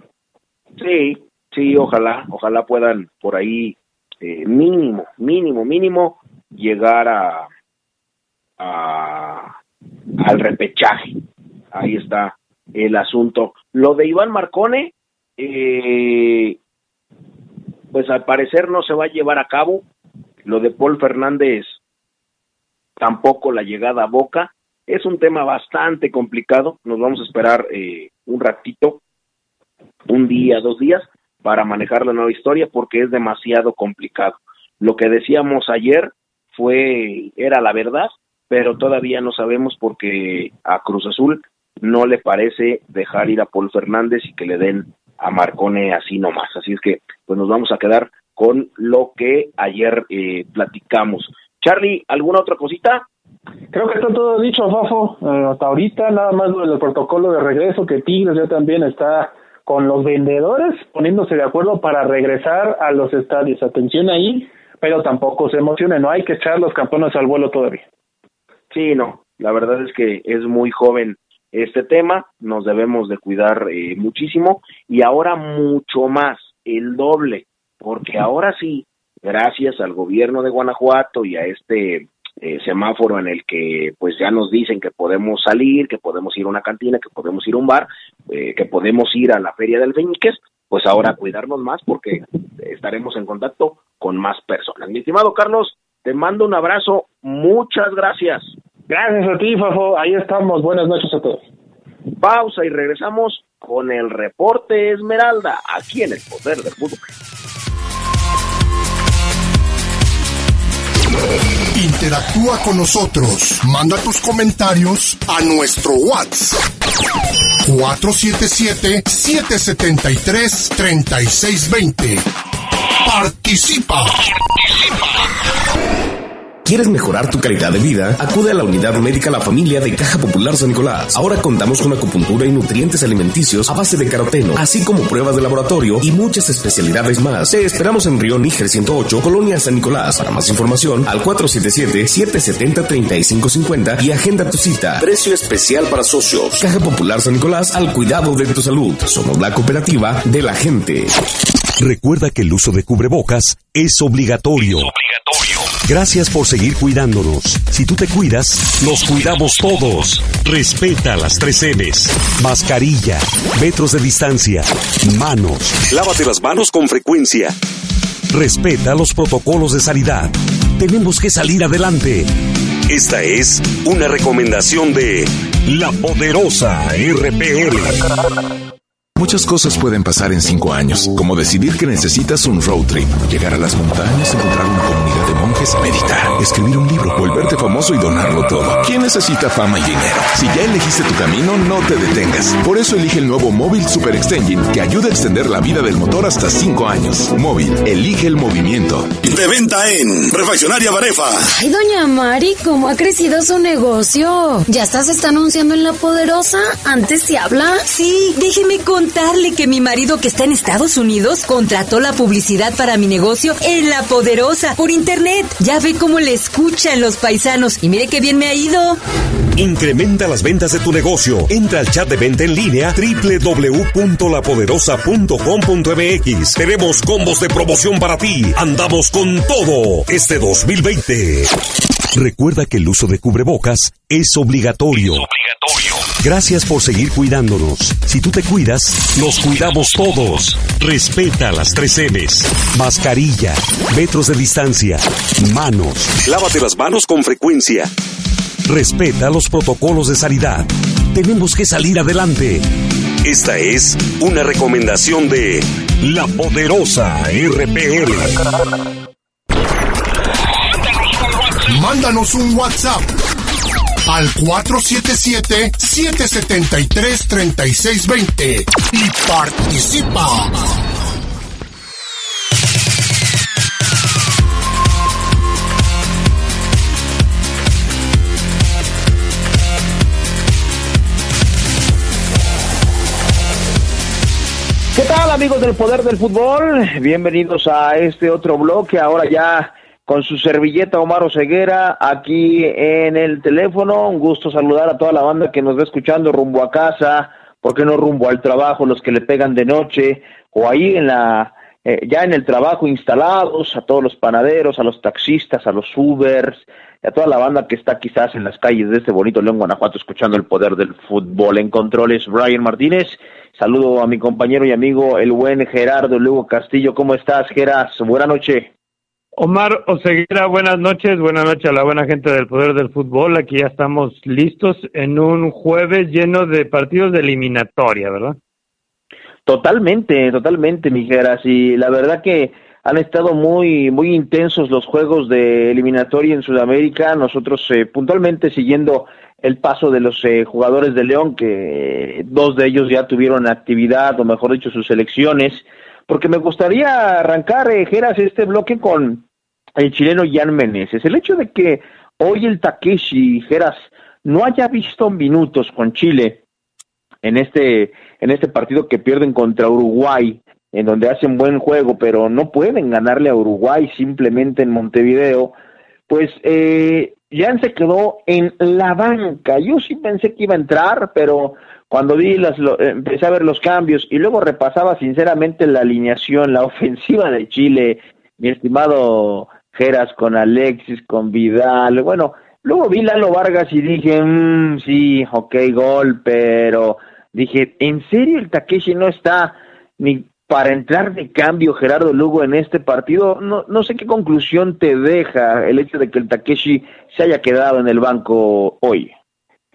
Sí, sí, ojalá, ojalá puedan por ahí eh, mínimo, mínimo, mínimo llegar a, a al repechaje. Ahí está el asunto. Lo de Iván Marcone, eh, pues al parecer no se va a llevar a cabo. Lo de Paul Fernández, tampoco la llegada a Boca. Es un tema bastante complicado. Nos vamos a esperar eh, un ratito, un día, dos días, para manejar la nueva historia porque es demasiado complicado. Lo que decíamos ayer fue era la verdad, pero todavía no sabemos porque a Cruz Azul no le parece dejar ir a Paul Fernández y que le den a Marcone así nomás. Así es que pues nos vamos a quedar con lo que ayer eh, platicamos. Charlie, ¿alguna otra cosita? Creo que está todo dicho, Fafo. Eh, hasta ahorita nada más lo del protocolo de regreso que Tigres ya también está con los vendedores poniéndose de acuerdo para regresar a los estadios. Atención ahí, pero tampoco se emocionen, no hay que echar los campeones al vuelo todavía. Sí, no, la verdad es que es muy joven este tema, nos debemos de cuidar eh, muchísimo y ahora mucho más, el doble, porque ahora sí, gracias al gobierno de Guanajuato y a este eh, semáforo en el que pues ya nos dicen que podemos salir, que podemos ir a una cantina, que podemos ir a un bar, eh, que podemos ir a la feria del Feñiques, pues ahora cuidarnos más porque estaremos en contacto con más personas. Mi estimado Carlos, te mando un abrazo, muchas gracias. Gracias a ti, Fafo, ahí estamos, buenas noches a todos. Pausa y regresamos con el reporte Esmeralda, aquí en el Poder del Fútbol. Interactúa con nosotros. Manda tus comentarios a nuestro WhatsApp. 477-773-3620. Participa. Participa. ¿Quieres mejorar tu calidad de vida? Acude a la unidad médica La Familia de Caja Popular San Nicolás. Ahora contamos con acupuntura y nutrientes alimenticios a base de caroteno, así como pruebas de laboratorio y muchas especialidades más. Te esperamos en Río Níger 108, Colonia San Nicolás. Para más información, al 477-770-3550 y agenda tu cita. Precio especial para socios. Caja Popular San Nicolás al cuidado de tu salud. Somos la cooperativa de la gente. Recuerda que el uso de cubrebocas es obligatorio. Es obligatorio. Gracias por seguir cuidándonos. Si tú te cuidas, nos cuidamos todos. Respeta las tres M's. Mascarilla, metros de distancia, manos. Lávate las manos con frecuencia. Respeta los protocolos de sanidad. Tenemos que salir adelante. Esta es una recomendación de la poderosa RPL. Muchas cosas pueden pasar en cinco años, como decidir que necesitas un road trip, llegar a las montañas, encontrar una comunidad de monjes, meditar, escribir un libro, volverte famoso y donarlo todo. ¿Quién necesita fama y dinero? Si ya elegiste tu camino, no te detengas. Por eso elige el nuevo Móvil Super Extension, que ayuda a extender la vida del motor hasta cinco años. Móvil, elige el movimiento. De venta en Refaccionaria Barefa. Ay, doña Mari, ¿cómo ha crecido su negocio? ¿Ya estás está anunciando en La Poderosa? ¿Antes se habla? Sí, déjeme con contarle que mi marido que está en Estados Unidos contrató la publicidad para mi negocio en La Poderosa por internet. Ya ve cómo le escuchan los paisanos y mire qué bien me ha ido. Incrementa las ventas de tu negocio. Entra al chat de venta en línea www.lapoderosa.com.mx. Tenemos combos de promoción para ti. Andamos con todo este 2020. Recuerda que el uso de cubrebocas es obligatorio. Gracias por seguir cuidándonos. Si tú te cuidas, nos cuidamos todos. Respeta las tres M's. Mascarilla, metros de distancia, manos. Lávate las manos con frecuencia. Respeta los protocolos de sanidad. Tenemos que salir adelante. Esta es una recomendación de la poderosa RPL. Mándanos un WhatsApp al 477-773-3620 y participa. ¿Qué tal amigos del Poder del Fútbol? Bienvenidos a este otro bloque, ahora ya con su servilleta Omar Oseguera aquí en el teléfono. Un gusto saludar a toda la banda que nos va escuchando rumbo a casa, ¿por qué no rumbo al trabajo, los que le pegan de noche o ahí en la eh, ya en el trabajo instalados, a todos los panaderos, a los taxistas, a los Ubers, a toda la banda que está quizás en las calles de este bonito León, Guanajuato, escuchando el poder del fútbol. En controles, Brian Martínez. Saludo a mi compañero y amigo, el buen Gerardo Lugo Castillo. ¿Cómo estás, Geras? Buenas noches. Omar Oseguera, buenas noches, buenas noches a la buena gente del Poder del Fútbol. Aquí ya estamos listos en un jueves lleno de partidos de eliminatoria, ¿verdad? Totalmente, totalmente, Mijeras. Y la verdad que han estado muy, muy intensos los juegos de eliminatoria en Sudamérica. Nosotros eh, puntualmente siguiendo el paso de los eh, jugadores de León, que dos de ellos ya tuvieron actividad, o mejor dicho, sus selecciones. Porque me gustaría arrancar, eh, Geras, este bloque con el chileno Jan Meneses. El hecho de que hoy el Takeshi Geras no haya visto minutos con Chile en este, en este partido que pierden contra Uruguay, en donde hacen buen juego, pero no pueden ganarle a Uruguay simplemente en Montevideo, pues eh, Jan se quedó en la banca. Yo sí pensé que iba a entrar, pero cuando vi las, lo, empecé a ver los cambios y luego repasaba sinceramente la alineación, la [LAUGHS] ofensiva de Chile, mi estimado Geras con Alexis, con Vidal, bueno, luego vi Lalo Vargas y dije, mmm, sí, ok, gol, pero dije, ¿en serio el Takeshi no está ni para entrar de cambio Gerardo Lugo en este partido? No, no sé qué conclusión te deja el hecho de que el Takeshi se haya quedado en el banco hoy.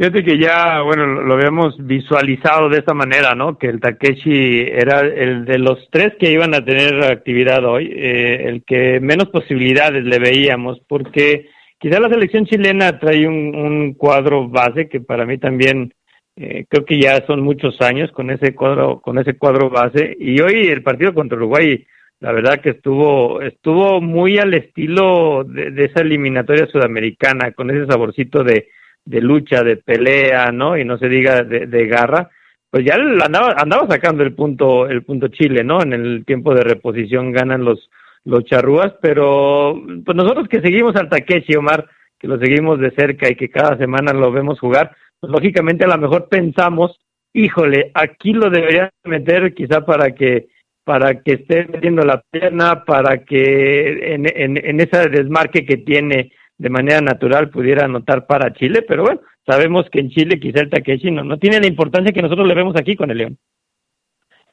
Fíjate que ya, bueno, lo habíamos visualizado de esta manera, ¿no? Que el Takeshi era el de los tres que iban a tener actividad hoy, eh, el que menos posibilidades le veíamos, porque quizá la selección chilena trae un, un cuadro base que para mí también eh, creo que ya son muchos años con ese cuadro, con ese cuadro base, y hoy el partido contra Uruguay, la verdad que estuvo, estuvo muy al estilo de, de esa eliminatoria sudamericana, con ese saborcito de de lucha, de pelea, ¿no? Y no se diga de, de garra, pues ya andaba, andaba sacando el punto, el punto Chile, ¿no? En el tiempo de reposición ganan los, los charrúas, pero pues nosotros que seguimos al Takeshi, Omar, que lo seguimos de cerca y que cada semana lo vemos jugar, pues lógicamente a lo mejor pensamos, híjole, aquí lo debería meter quizá para que para que esté metiendo la pierna, para que en, en, en ese desmarque que tiene de manera natural pudiera anotar para Chile, pero bueno, sabemos que en Chile quizá el Takeshi no, no tiene la importancia que nosotros le vemos aquí con el León.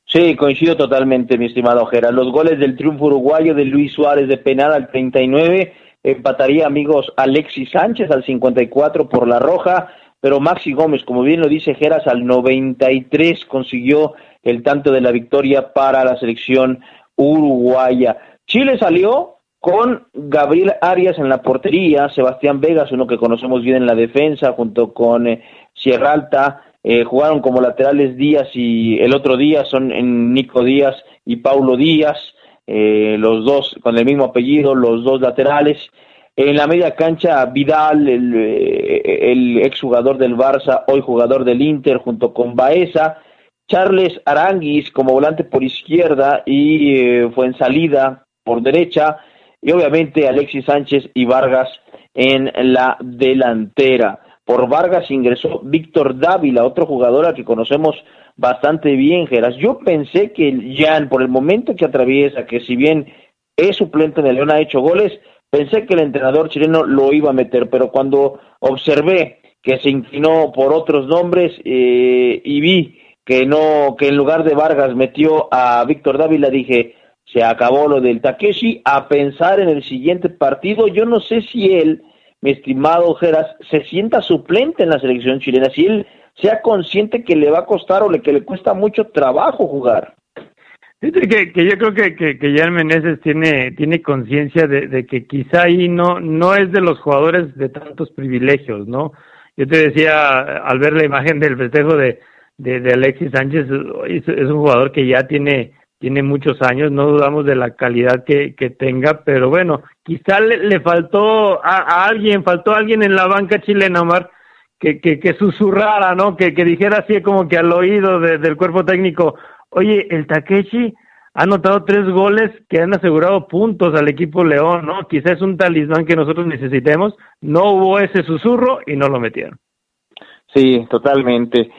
Sí, coincido totalmente, mi estimado Ojera. Los goles del triunfo uruguayo de Luis Suárez de penal al 39, empataría, amigos, Alexis Sánchez al 54 por la roja, pero Maxi Gómez, como bien lo dice Geras, al 93 consiguió el tanto de la victoria para la selección uruguaya. Chile salió con Gabriel Arias en la portería, Sebastián Vegas, uno que conocemos bien en la defensa, junto con eh, Sierra Alta, eh, jugaron como laterales Díaz y el otro día son en Nico Díaz y Paulo Díaz, eh, los dos con el mismo apellido, los dos laterales. En la media cancha, Vidal, el, el exjugador del Barça, hoy jugador del Inter, junto con Baeza. Charles Aranguis como volante por izquierda y eh, fue en salida por derecha y obviamente Alexis Sánchez y Vargas en la delantera. Por Vargas ingresó Víctor Dávila, otro jugador al que conocemos bastante bien, Geras. Yo pensé que Jan, por el momento que atraviesa, que si bien es suplente de León, ha hecho goles, pensé que el entrenador chileno lo iba a meter, pero cuando observé que se inclinó por otros nombres eh, y vi que no, que en lugar de Vargas metió a Víctor Dávila, dije, se acabó lo del Takeshi, a pensar en el siguiente partido. Yo no sé si él, mi estimado Geras, se sienta suplente en la selección chilena, si él sea consciente que le va a costar o que le cuesta mucho trabajo jugar. Que, que yo creo que, que, que Jan Meneses tiene, tiene conciencia de, de, que quizá ahí no, no es de los jugadores de tantos privilegios, ¿no? Yo te decía, al ver la imagen del festejo de, de, Alexis Sánchez, es, un jugador que ya tiene, tiene muchos años, no dudamos de la calidad que, que tenga, pero bueno, quizá le, le faltó a, a, alguien, faltó alguien en la banca chilena, Omar, que, que, que susurrara, ¿no? Que, que dijera así como que al oído de, del cuerpo técnico, Oye, el Takeshi ha anotado tres goles que han asegurado puntos al equipo León, ¿no? Quizás es un talismán que nosotros necesitemos. No hubo ese susurro y no lo metieron. Sí, totalmente.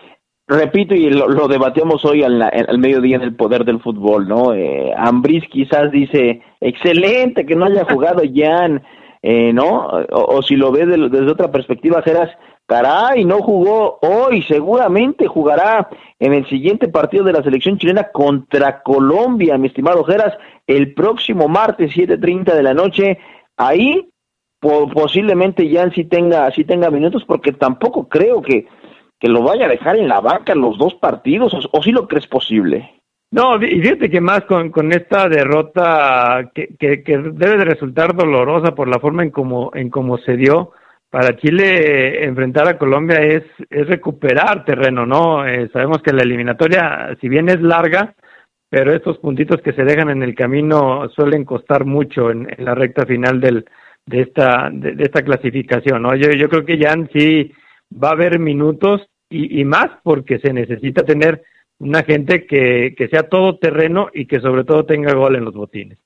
Repito, y lo, lo debatimos hoy al, al, mediodía en el poder del fútbol, ¿no? Eh, Ambris quizás dice, excelente que no haya [LAUGHS] jugado Jan, eh, ¿no? O, o, si lo ves de, desde otra perspectiva, Geras, Caray, no jugó hoy, seguramente jugará en el siguiente partido de la selección chilena contra Colombia, mi estimado Geras, el próximo martes 7.30 de la noche. Ahí po posiblemente ya sí tenga, sí tenga minutos porque tampoco creo que, que lo vaya a dejar en la banca los dos partidos, o, sí lo crees posible. No, y fíjate que más con, con esta derrota que, que, debe de resultar dolorosa por la forma en cómo en cómo se dio, para Chile enfrentar a Colombia es, es recuperar terreno, ¿no? Eh, sabemos que la eliminatoria, si bien es larga, pero estos puntitos que se dejan en el camino suelen costar mucho en, la recta final del, de, esta, de, de, esta clasificación, ¿no? Yo, yo creo que ya sí va a haber minutos y, más porque se necesita tener una gente que, que sea todo terreno y que sobre todo tenga gol en los botines.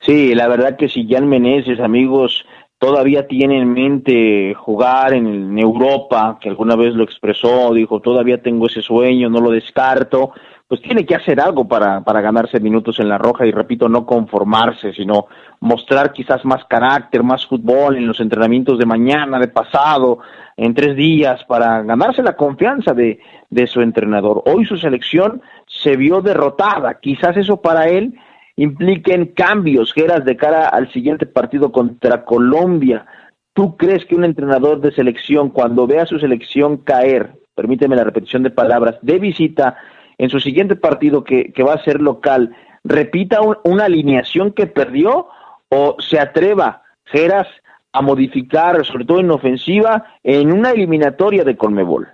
Sí, la verdad que si Jan Meneses, amigos, todavía tiene en mente jugar en, en, Europa, que alguna vez lo expresó, dijo, todavía tengo ese sueño, no lo descarto, pues tiene que hacer algo para, para ganarse minutos en la roja y repito, no conformarse, sino mostrar quizás más carácter, más fútbol en los entrenamientos de mañana, de pasado, en tres días, para ganarse la confianza de, de su entrenador. Hoy su selección se vio derrotada, quizás eso para él impliquen cambios, Geras, de cara al siguiente partido contra Colombia. ¿Tú crees que un entrenador de selección, cuando vea su selección caer, permíteme la repetición de palabras, de visita en su siguiente partido que, que va a ser local, repita un, una alineación que perdió o se atreva, Geras, a modificar, sobre todo en ofensiva, en una eliminatoria de Colmebol?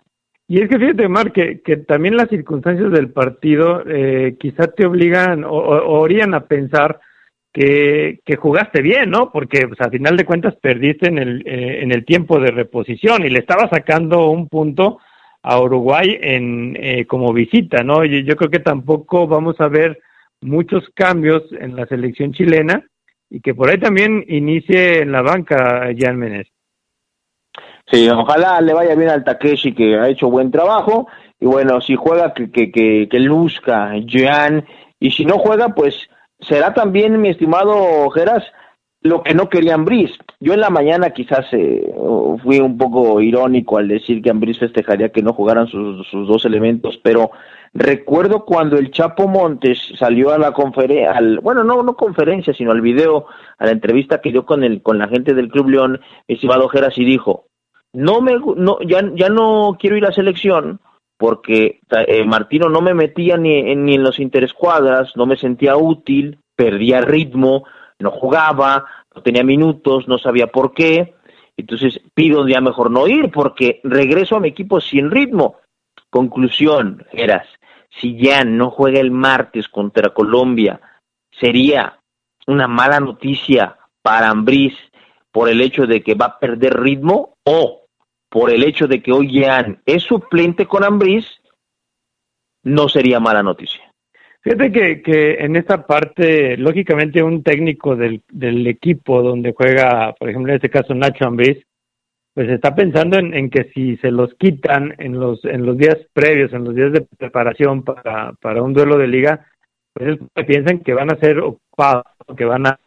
Y es que fíjate, Mar, que, también las circunstancias del partido eh, quizá te obligan o, o, orían a pensar que, jugaste bien, ¿no? Porque pues, al final de cuentas perdiste en el, eh, en el tiempo de reposición y le estaba sacando un punto a Uruguay en eh, como visita, ¿no? Yo, yo creo que tampoco vamos a ver muchos cambios en la selección chilena y que por ahí también inicie en la banca Jan Menes. Sí, ojalá le vaya bien al Takeshi que ha hecho buen trabajo y bueno, si juega que, que, que, luzca Jean y si no juega pues será también mi estimado Geras lo que no quería Ambris. Yo en la mañana quizás eh, fui un poco irónico al decir que Ambris festejaría que no jugaran sus dos elementos, pero recuerdo cuando el Chapo Montes salió a la conferencia, bueno, no, no conferencia, sino al video, a la entrevista que dio con el, con la gente del Club León, estimado Geras, y dijo, no me no ya ya no quiero ir a selección porque eh, Martino no me metía ni, en, ni en los interescuadras, no me sentía útil, perdía ritmo, no jugaba, no tenía minutos, no sabía por qué. Entonces pido ya mejor no ir porque regreso a mi equipo sin ritmo. Conclusión, Eras, si ya no juega el martes contra Colombia, sería una mala noticia para Ambriz por el hecho de que va a perder ritmo o por el hecho de que hoy Jean es suplente con Ambriz no sería mala noticia. Fíjate que, que en esta parte, lógicamente, un técnico del, del equipo donde juega, por ejemplo, en este caso Nacho Ambriz, pues está pensando en, que si se los quitan en los en los días previos, en los días de preparación para, para un duelo de liga, pues piensan que van a ser ocupados, que van a,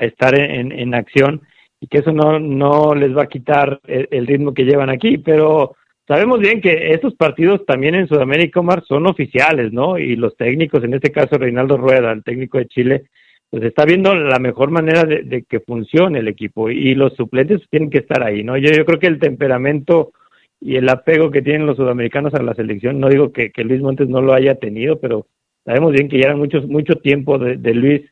estar en, en, acción y que eso no, no les va a quitar el, el, ritmo que llevan aquí, pero sabemos bien que estos partidos también en Sudamérica, Omar, son oficiales, ¿no? Y los técnicos, en este caso Reinaldo Rueda, el técnico de Chile, pues está viendo la mejor manera de, que funcione el equipo y los suplentes tienen que estar ahí, ¿no? Yo, yo creo que el temperamento y el apego que tienen los sudamericanos a la selección, no digo que, Luis Montes no lo haya tenido, pero sabemos bien que ya era mucho, mucho tiempo de, Luis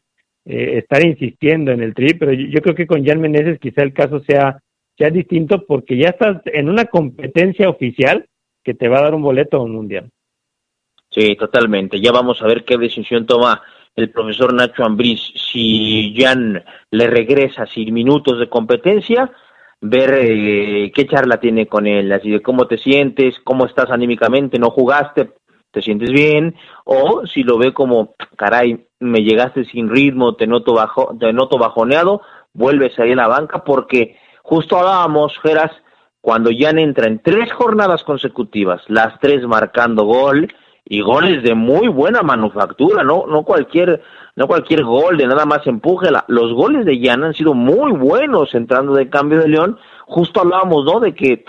eh, estar insistiendo en el tri, pero yo, yo, creo que con Jan Meneses quizá el caso sea, sea distinto porque ya estás en una competencia oficial que te va a dar un boleto a un mundial. Sí, totalmente. Ya vamos a ver qué decisión toma el profesor Nacho Ambriz, si Jan le regresa sin minutos de competencia, ver eh, qué charla tiene con él, así de cómo te sientes, cómo estás anímicamente, no jugaste, te sientes bien, o si lo ve como, caray, me llegaste sin ritmo, te noto, bajo, te noto bajoneado, vuelves ahí a la banca, porque justo hablábamos, Geras, cuando Jan entra en tres jornadas consecutivas, las tres marcando gol, y goles de muy buena manufactura, no no cualquier no cualquier gol de nada más empuje, los goles de Jan han sido muy buenos entrando de cambio de León, justo hablábamos, ¿no? de que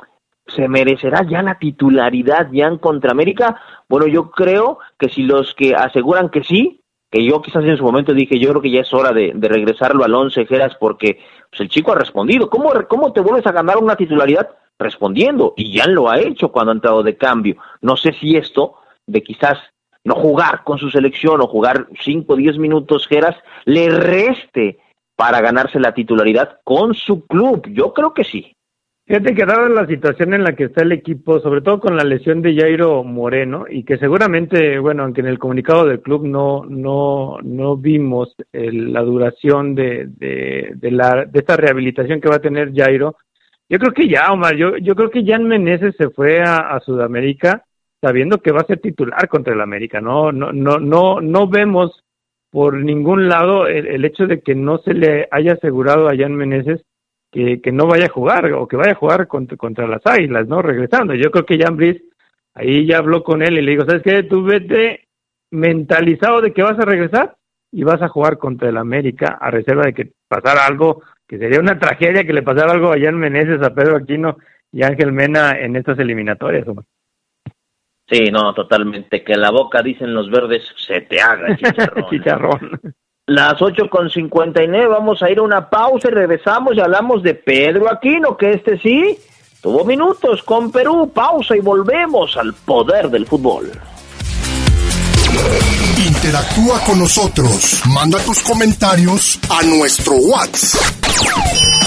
se merecerá ya la titularidad Jan contra América. Bueno, yo creo que si los que aseguran que sí, que yo quizás en su momento dije, yo creo que ya es hora de, de regresarlo al once Geras porque pues, el chico ha respondido. ¿Cómo, ¿Cómo te vuelves a ganar una titularidad? Respondiendo, y Jan lo ha hecho cuando ha entrado de cambio. No sé si esto de quizás no jugar con su selección o jugar 5 o 10 minutos, Geras, le reste para ganarse la titularidad con su club. Yo creo que sí. Fíjate que dada la situación en la que está el equipo, sobre todo con la lesión de Jairo Moreno, y que seguramente, bueno, aunque en el comunicado del club no, no, no vimos el, la duración de, de, de, la, de esta rehabilitación que va a tener Jairo, yo creo que ya, Omar, yo, yo creo que Jan Meneses se fue a Sudamérica sabiendo que va a ser titular contra el América. No, no, no, no, no vemos por ningún lado el, hecho de que no se le haya asegurado a Jan Meneses que, no vaya a jugar o que vaya a jugar contra, contra las Águilas, ¿no? Regresando. Yo creo que Jan Brice ahí ya habló con él y le dijo, ¿sabes qué? Tú vete mentalizado de que vas a regresar y vas a jugar contra el América a reserva de que pasara algo, que sería una tragedia que le pasara algo a Jan Meneses, a Pedro Aquino y Ángel Mena en estas eliminatorias. Hombre. Sí, no, totalmente. Que la boca, dicen los verdes, se te haga chicharrón. [LAUGHS] chicharrón. Las ocho con cincuenta y nueve, vamos a ir a una pausa y regresamos y hablamos de Pedro Aquino, que este sí tuvo minutos con Perú. Pausa y volvemos al poder del fútbol. Interactúa con nosotros. Manda tus comentarios a nuestro WhatsApp.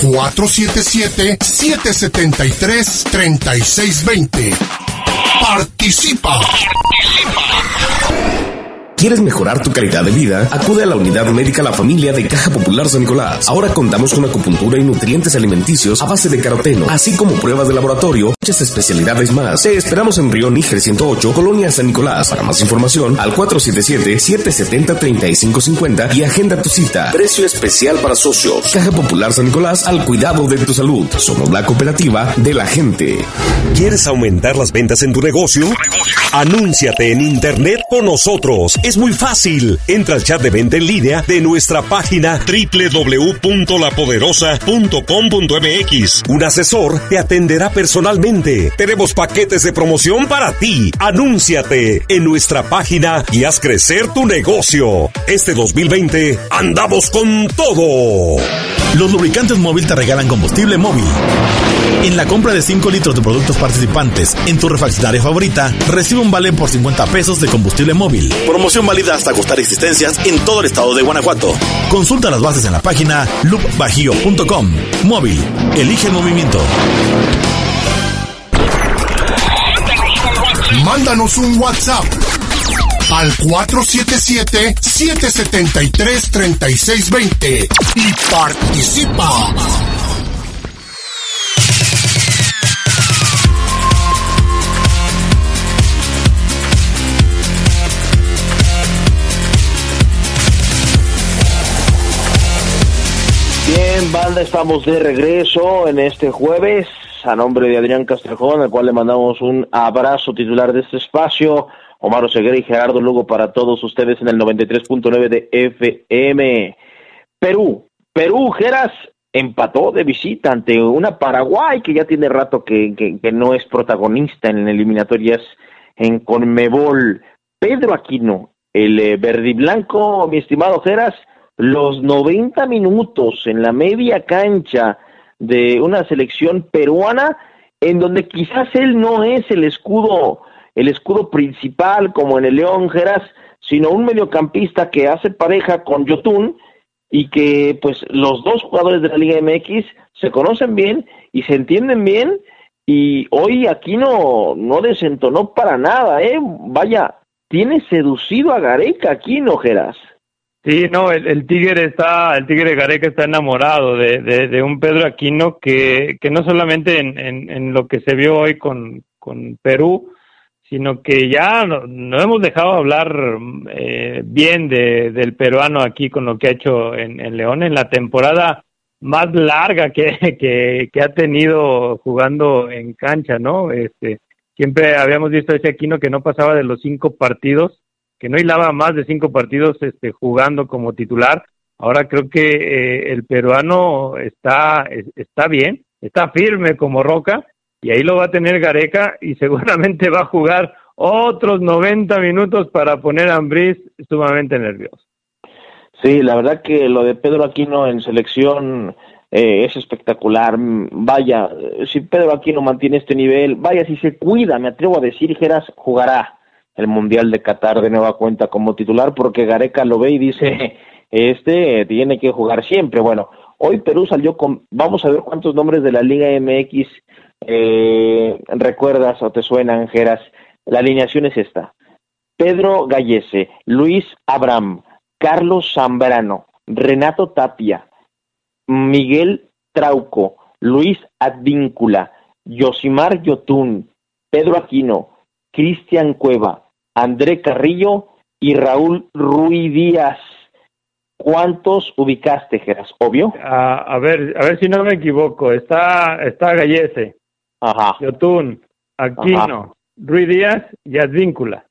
477-773-3620. Participa. ¿Quieres mejorar tu calidad de vida? Acude a la unidad médica La Familia de Caja Popular San Nicolás. Ahora contamos con acupuntura y nutrientes alimenticios a base de caroteno, así como pruebas de laboratorio, muchas especialidades más. Te esperamos en Río Níger 108, Colonia San Nicolás. Para más información, al 477-770-3550 y agenda tu cita. Precio especial para socios. Caja Popular San Nicolás al cuidado de tu salud. Somos la cooperativa de la gente. ¿Quieres aumentar las ventas en tu negocio? Anúnciate en Internet con nosotros. Es muy fácil. Entra al chat de venta en línea de nuestra página www.lapoderosa.com.mx. Un asesor te atenderá personalmente. Tenemos paquetes de promoción para ti. Anúnciate en nuestra página y haz crecer tu negocio. Este 2020 andamos con todo. Los lubricantes móvil te regalan combustible móvil. En la compra de 5 litros de productos participantes en tu refaccionaria favorita, recibe un vale por 50 pesos de combustible móvil. Promoción válida hasta costar existencias en todo el estado de Guanajuato. Consulta las bases en la página loopbajío.com. Móvil, elige el movimiento. Mándanos un WhatsApp al 477-773-3620 y participa. Banda? Estamos de regreso en este jueves a nombre de Adrián Castrejón, al cual le mandamos un abrazo titular de este espacio. Omar Oseguera y Gerardo Lugo para todos ustedes en el 93.9 de FM. Perú, Perú, Geras empató de visita ante una Paraguay que ya tiene rato que, que, no es protagonista en eliminatorias en Conmebol. Pedro Aquino, el eh, verdiblanco, mi estimado Geras, los 90 minutos en la media cancha de una selección peruana en donde quizás él no es el escudo el escudo principal como en el León Geras, sino un mediocampista que hace pareja con Yotun y que pues los dos jugadores de la Liga MX se conocen bien y se entienden bien y hoy aquí no, no desentonó para nada, ¿eh? Vaya, tiene seducido a Gareca aquí, ¿no, Geras? Sí, no, el, Tigre está, el Tigre Gareca está enamorado de, de, un Pedro Aquino que, que no solamente en, en, lo que se vio hoy con, con Perú, sino que ya no, hemos dejado hablar eh, bien de, del peruano aquí con lo que ha hecho en, en León en la temporada más larga que, [LAUGHS] que, que, ha tenido jugando en cancha, ¿no? Este, siempre habíamos visto ese Aquino que no pasaba de los cinco partidos que no hilaba más de cinco partidos este, jugando como titular. Ahora creo que eh, el peruano está, está bien, está firme como roca y ahí lo va a tener Gareca y [LAUGHS] seguramente va a jugar otros 90 minutos para poner a Ambriz sumamente nervioso. Sí, la verdad que lo de Pedro Aquino en selección eh, es espectacular. Vaya, si Pedro Aquino mantiene este nivel, vaya, si se cuida, me atrevo a decir, Geras, jugará el Mundial de Qatar de nueva cuenta como titular porque Gareca lo ve y dice, este tiene que jugar siempre. Bueno, hoy Perú salió con, vamos a ver cuántos nombres de la Liga MX eh, recuerdas o te suenan, Geras. La alineación es esta. Pedro Gallese, Luis Abraham, Carlos Zambrano, Renato Tapia, Miguel Trauco, Luis Advíncula, Yosimar Yotun, Pedro Aquino, Cristian Cueva, André Carrillo y Raúl Ruiz Díaz. ¿Cuántos ubicaste, Geras? ¿Obvio? a ver, a ver si no me equivoco. Está, está Gallese, Ajá. Yotun, Aquino, Ruiz Díaz y Advíncula.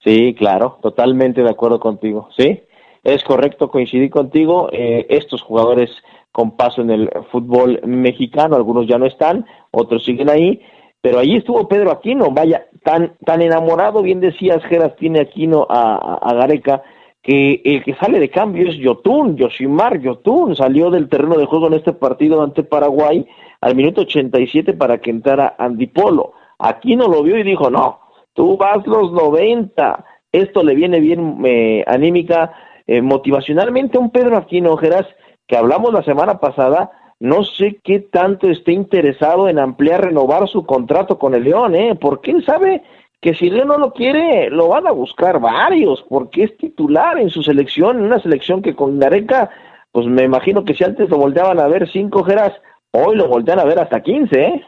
Sí, claro, totalmente de acuerdo contigo. Sí, es correcto, coincidí contigo. Eh, estos jugadores con paso en el fútbol mexicano, algunos ya no están, otros siguen ahí, pero ahí estuvo Pedro Aquino, vaya, tan, tan enamorado, bien decías, Geras tiene Aquino a, Gareca, que el que sale de cambio es Yotun, Yoshimar Yotun, salió del terreno de juego en este partido ante Paraguay al minuto 87 para que entrara Andipolo. Aquino lo vio y dijo, no, tú vas los 90, esto le viene bien eh, anímica, eh, motivacionalmente a un Pedro Aquino, Geras, que hablamos la semana pasada, no sé qué tanto esté interesado en ampliar, renovar su contrato con el León, ¿eh? Porque él sabe que si León no lo quiere, lo van a buscar varios, porque es titular en su selección, en una selección que con Gareca, pues me imagino que si antes lo volteaban a ver cinco jeras, hoy lo voltean a ver hasta quince, ¿eh?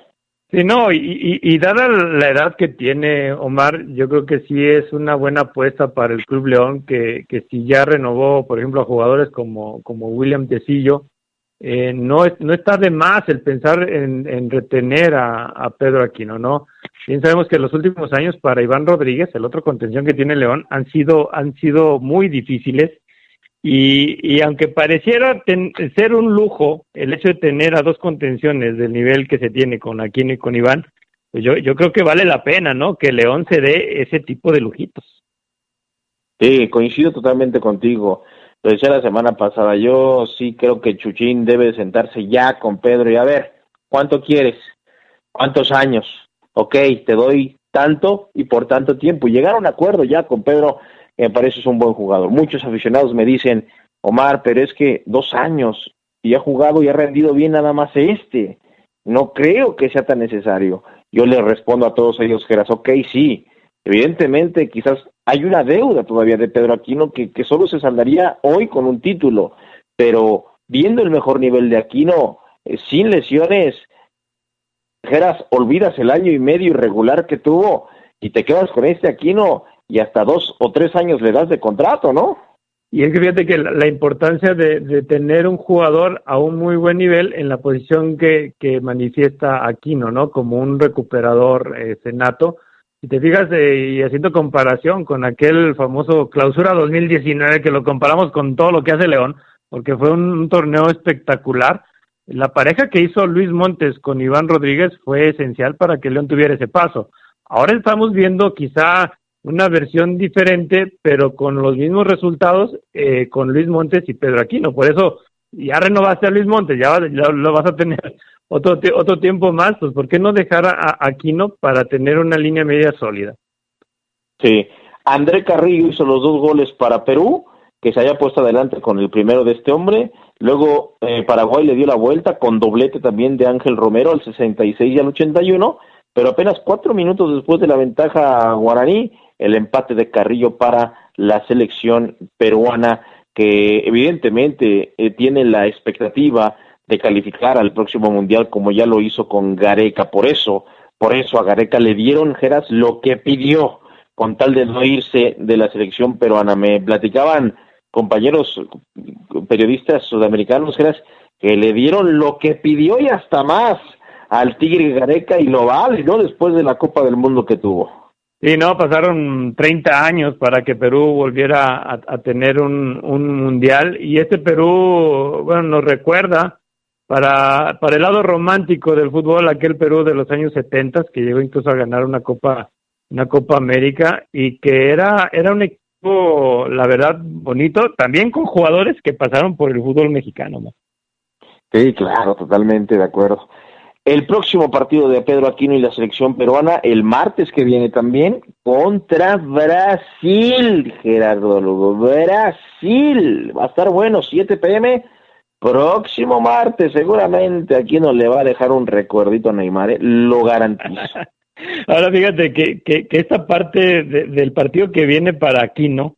Sí, no, y, dada la edad que tiene Omar, yo creo que sí es una buena apuesta para el Club León, que, que si ya renovó, por ejemplo, a jugadores como, como William Tecillo, eh, no, es, no está de más el pensar en, retener a, Pedro Aquino, ¿no? Bien sabemos que los últimos años para Iván Rodríguez, el otro contención que tiene León, han sido, han sido muy difíciles y, y aunque pareciera ser un lujo el hecho de tener a dos contenciones del nivel que se tiene con Aquino y con Iván, pues yo, yo creo que vale la pena, ¿no? Que León se dé ese tipo de lujitos. Sí, coincido totalmente contigo. Lo decía la semana pasada, yo sí creo que Chuchín debe sentarse ya con Pedro y a ver, ¿cuánto quieres? ¿Cuántos años? Ok, te doy tanto y por tanto tiempo. Llegar a un acuerdo ya con Pedro, me parece es un buen jugador. Muchos aficionados me dicen, Omar, pero es que dos años y ha jugado y ha rendido bien nada más este. No creo que sea tan necesario. Yo le respondo a todos ellos, Geras, ok, sí, evidentemente quizás hay una deuda todavía de Pedro Aquino que, que solo se saldaría hoy con un título, pero viendo el mejor nivel de Aquino, eh, sin lesiones, Geras, olvidas el año y medio irregular que tuvo y te quedas con este Aquino y hasta dos o tres años le das de contrato, ¿no? Y es que fíjate que la, importancia de, tener un jugador a un muy buen nivel en la posición que, que manifiesta Aquino, ¿no? Como un recuperador eh, senato. Si te fijas, eh, y haciendo comparación con aquel famoso clausura 2019, que lo comparamos con todo lo que hace León, porque fue un, torneo espectacular, la pareja que hizo Luis Montes con Iván Rodríguez fue esencial para que León tuviera ese paso. Ahora estamos viendo quizá una versión diferente, pero con los mismos resultados eh, con Luis Montes y Pedro Aquino. Por eso ya renovaste a Luis Montes, ya, lo vas a tener [LAUGHS] otro, otro tiempo más, pues ¿por qué no dejar a, Aquino para tener una línea media sólida? Sí, André Carrillo hizo los dos goles para Perú, que se haya puesto adelante con el primero de este hombre. Luego eh, Paraguay le dio la vuelta con doblete también de Ángel Romero al 66 y al 81, pero apenas cuatro minutos después de la ventaja guaraní, el empate de Carrillo para la selección peruana que evidentemente eh, tiene la expectativa de calificar al próximo mundial como ya lo hizo con Gareca. Por eso, por eso a Gareca le dieron Geras lo que pidió con tal de no irse de la selección peruana. Me platicaban compañeros periodistas sudamericanos Geras que le dieron lo que pidió y hasta más al Tigre Gareca y lo vale, ¿no? Después de la Copa del Mundo que tuvo. Sí, no, pasaron 30 años para que Perú volviera a, tener un, mundial y este Perú, bueno, nos recuerda para, para el lado romántico del fútbol aquel Perú de los años 70 que llegó incluso a ganar una Copa una Copa América y que era era un equipo la verdad bonito, también con jugadores que pasaron por el fútbol mexicano. ¿no? Sí, claro, totalmente de acuerdo. El próximo partido de Pedro Aquino y la selección peruana, el martes que viene también, contra Brasil, Gerardo Lugo. Brasil. Va a estar bueno, 7 pm. Próximo martes, seguramente Aquino le va a dejar un recuerdito a Neymar, ¿eh? lo garantizo. [LAUGHS] Ahora fíjate que, que, esta parte del partido que viene para Aquino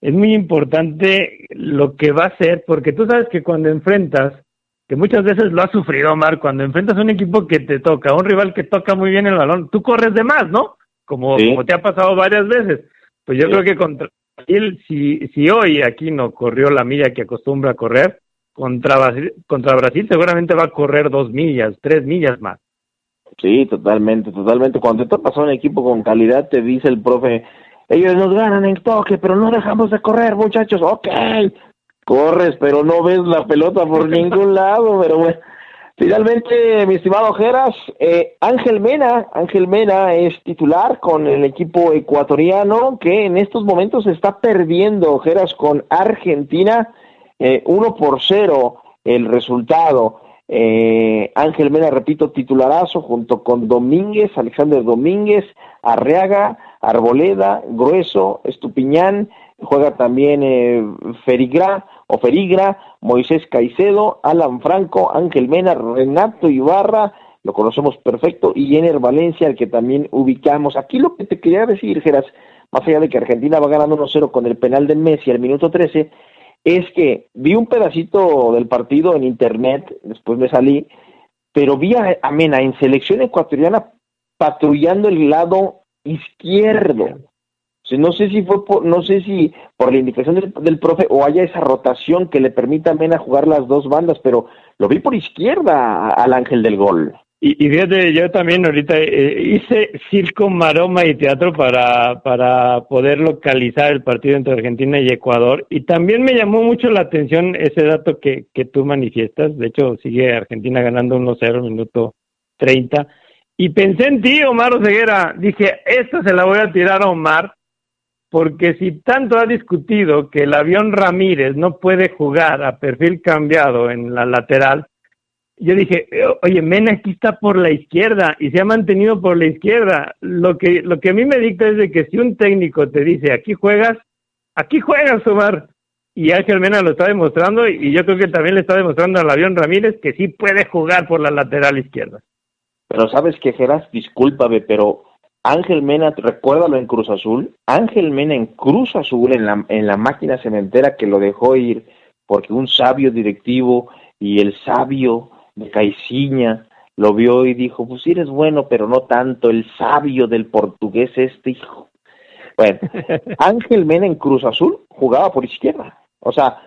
es muy importante lo que va a ser, porque tú sabes que cuando enfrentas que muchas veces lo ha sufrido Omar, cuando enfrentas a un equipo que te toca, a un rival que toca muy bien el balón, tú corres de más, ¿no? Como, como te ha pasado varias veces. Pues yo creo que contra Brasil, si, si hoy aquí no corrió la milla que acostumbra a correr, contra Brasil, contra Brasil seguramente va a correr dos millas, tres millas más. Sí, totalmente, totalmente. Cuando te topas a un equipo con calidad, te dice el profe, ellos nos ganan en toque, pero no dejamos de correr, muchachos. Ok, corres, pero no ves la pelota por [LAUGHS] ningún lado, pero bueno. Finalmente, mi estimado Geras, eh, Ángel Mena, Ángel Mena es titular con el equipo ecuatoriano que en estos momentos está perdiendo Geras con Argentina eh, 1 por 0 el resultado. Eh, Ángel Mena, repito, titularazo junto con Domínguez, Alexander Domínguez, Arriaga, Arboleda, Grueso, Estupiñán, juega también eh, Ferigra, o Ferigra, Moisés Caicedo, Alan Franco, Ángel Mena, Renato Ibarra, lo conocemos perfecto, y Jenner Valencia, al que también ubicamos. Aquí lo que te quería decir, Geras, más allá de que Argentina va ganando 1-0 con el penal de Messi al minuto 13, es que vi un pedacito del partido en internet, después me salí, pero vi a Mena en selección ecuatoriana patrullando el lado izquierdo no sé si fue por, no sé si por la indicación del, profe o haya esa rotación que le permita a Mena jugar las dos bandas, pero lo vi por izquierda al ángel del gol. Y, fíjate, yo también ahorita eh, hice circo, maroma y teatro para, para poder localizar el partido entre Argentina y Ecuador. Y también me llamó mucho la atención ese dato que, que tú manifiestas. De hecho, sigue Argentina ganando 1-0, minuto 30. Y pensé en ti, Omar Oseguera. Dije, esta se la voy a tirar a Omar porque si tanto ha discutido que el avión Ramírez no puede jugar a perfil cambiado en la lateral, yo dije, oye, Mena aquí está por la izquierda y se ha mantenido por la izquierda. Lo que, lo que a mí me dicta es que si un técnico te dice, aquí juegas, aquí juegas, Omar. Y Ángel Mena lo está demostrando y yo creo que también le está demostrando al avión Ramírez que sí puede jugar por la lateral izquierda. Pero sabes que Geras, discúlpame, pero Ángel Mena, recuérdalo en Cruz Azul, Ángel Mena en Cruz Azul, en la, en la máquina cementera que lo dejó ir, porque un sabio directivo y el sabio de Caiciña lo vio y dijo, pues sí eres bueno, pero no tanto, el sabio del portugués este hijo. Bueno, [LAUGHS] Ángel Mena en Cruz Azul jugaba por izquierda, O sea,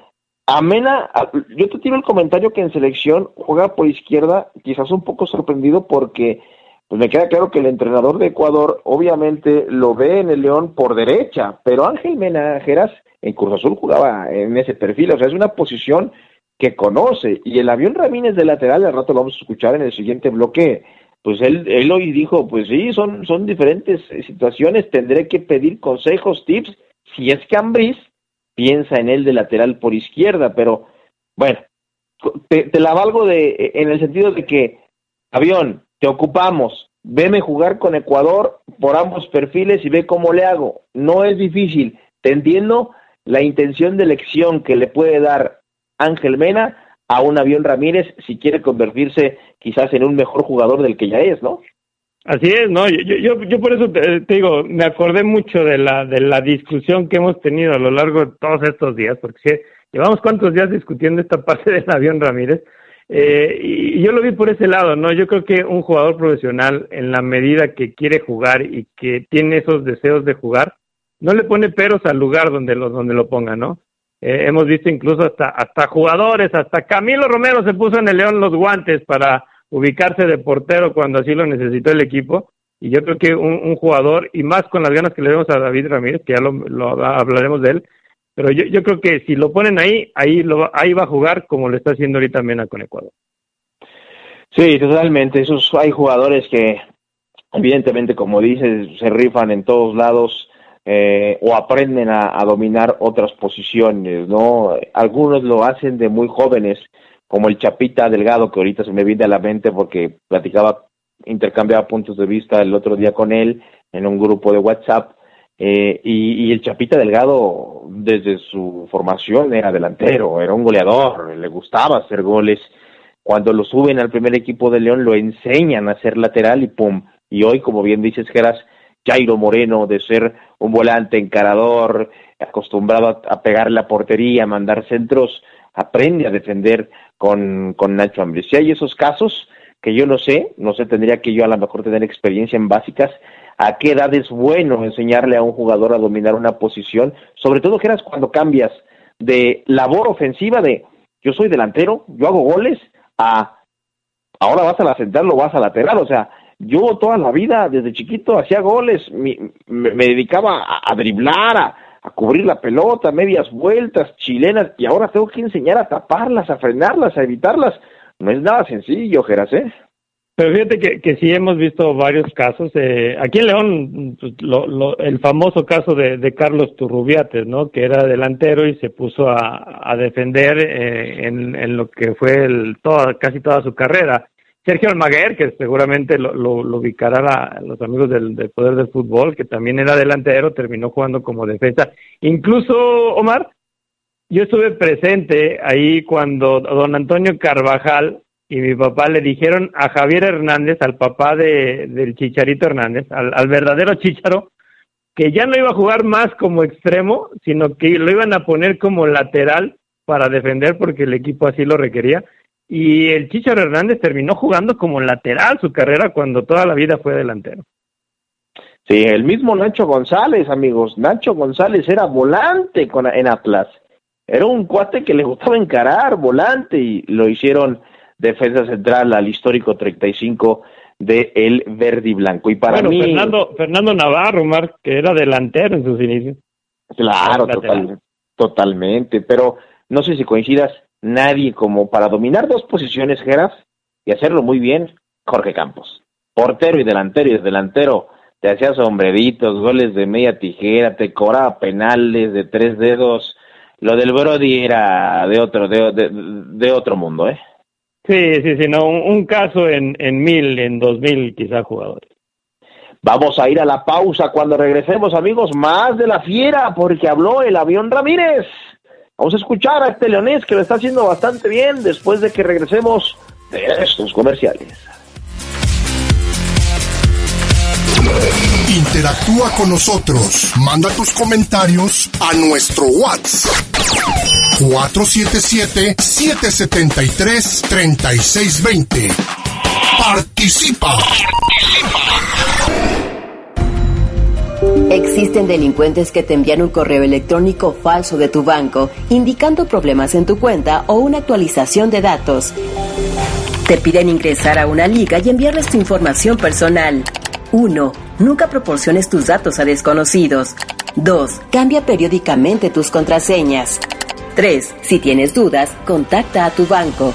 Amena, yo te tiro el comentario que en selección juega por izquierda, quizás un poco sorprendido porque pues me queda claro que el entrenador de Ecuador obviamente lo ve en el León por derecha, pero Ángel Mena Geras en Cruz Azul jugaba en ese perfil, o sea, es una posición que conoce. Y el avión Ramírez de lateral, al rato lo vamos a escuchar en el siguiente bloque, pues él, él hoy dijo, pues sí, son, son diferentes eh, situaciones, tendré que pedir consejos, tips, si es que Ambriz piensa en él de lateral por izquierda, pero bueno, te, te la valgo de, eh, en el sentido de que, avión, te ocupamos, veme jugar con Ecuador por ambos perfiles y ve cómo le hago. No es difícil, te la intención de elección que le puede dar Ángel Mena a un avión Ramírez si quiere convertirse quizás en un mejor jugador del que ya es, ¿no? Así es, no, yo, yo, yo por eso te, digo, me acordé mucho de la, de la discusión que hemos tenido a lo largo de todos estos días, porque si, llevamos cuántos días discutiendo esta [LAUGHS] parte del avión Ramírez, eh, y yo lo vi por ese lado, ¿no? Yo creo que un jugador profesional, en la medida que quiere jugar y que tiene esos deseos de jugar, no le pone peros al lugar donde lo, donde lo ponga, ¿no? Eh, hemos visto incluso hasta, hasta jugadores, hasta Camilo Romero se puso en el León los guantes para ubicarse de portero cuando así lo necesitó el equipo. Y yo creo que un, jugador, y más con las ganas que le vemos a David Ramírez, que ya lo, hablaremos de él, pero yo, yo creo que si lo ponen ahí, ahí, lo, ahí va a jugar como lo está haciendo ahorita Mena con Ecuador. Sí, totalmente. Esos hay jugadores que, evidentemente, como dices, se rifan en todos lados eh, o aprenden a, dominar otras posiciones, ¿no? Algunos lo hacen de muy jóvenes, como el Chapita Delgado, que ahorita se me viene a la mente porque platicaba, intercambiaba puntos de vista el otro día con él en un grupo de WhatsApp, eh, y, el Chapita Delgado, desde su formación, era delantero, era un goleador, le gustaba hacer goles. Cuando lo suben al primer equipo de León, lo enseñan a ser lateral y pum. Y hoy, como bien dices, Geras, Jairo Moreno de ser un volante encarador, acostumbrado a, pegar la portería, a mandar centros, aprende a defender con, con Nacho Ambriz. Si hay esos casos que yo no sé, no sé, tendría que yo a lo mejor tener experiencia en básicas, a qué edad es bueno enseñarle a un jugador a dominar una posición, sobre todo que eras cuando cambias de labor ofensiva de yo soy delantero, yo hago goles, a ahora vas a la central o vas a lateral, o sea, yo toda la vida, desde chiquito, hacía goles, me, dedicaba a, driblar, a, cubrir la pelota, medias vueltas, chilenas, y ahora tengo que enseñar a taparlas, a frenarlas, a evitarlas. No es nada sencillo, Geras, ¿eh? Pero fíjate que, que sí hemos visto varios casos. Eh, aquí en León, pues, el famoso caso de, Carlos Turrubiates, ¿no? Que era delantero y se puso a, defender eh, en, en, lo que fue el, toda, casi toda su carrera. Sergio Almaguer, que seguramente lo, lo, ubicará los amigos del, Poder del Fútbol, que también era delantero, terminó jugando como defensa. Incluso, Omar, yo estuve presente ahí cuando don Antonio Carvajal y mi papá le dijeron a Javier Hernández, al papá de, del Chicharito Hernández, al, verdadero Chicharo, que ya no iba a jugar más como extremo, sino que lo iban a poner como lateral para defender porque el equipo así lo requería y el Chicharo Hernández terminó jugando como lateral su carrera cuando toda la vida fue delantero. Sí, el mismo Nacho González, amigos. Nacho González era volante con, en Atlas. Era un cuate que le gustaba encarar, volante, y lo hicieron defensa central al histórico 35 de el verde y blanco. Y para mí... Fernando, Fernando Navarro, Mar, que era delantero en sus inicios. Claro, totalmente. Pero no sé si coincidas, nadie como para dominar dos posiciones, Geras, y hacerlo muy bien, Jorge Campos. Portero y delantero, y delantero te hacía sombreritos, goles de media tijera, te cobraba penales de tres dedos. Lo del Brody era de otro, de, de, otro mundo, ¿eh? Sí, sí, sí, no, un, caso en, en mil, en dos mil quizás jugadores. Vamos a ir a la pausa cuando regresemos, amigos, más de la fiera, porque habló el avión Ramírez. Vamos a escuchar a este leonés que lo está haciendo bastante bien después de que regresemos de estos comerciales. Interactúa con nosotros. Manda tus comentarios a nuestro WhatsApp. 477-773-3620. Participa. Existen delincuentes que te envían un correo electrónico falso de tu banco indicando problemas en tu cuenta o una actualización de datos. Te piden ingresar a una liga y enviarles tu información personal. 1. Nunca proporciones tus datos a desconocidos. 2. Cambia periódicamente tus contraseñas. 3. Si tienes dudas, contacta a tu banco.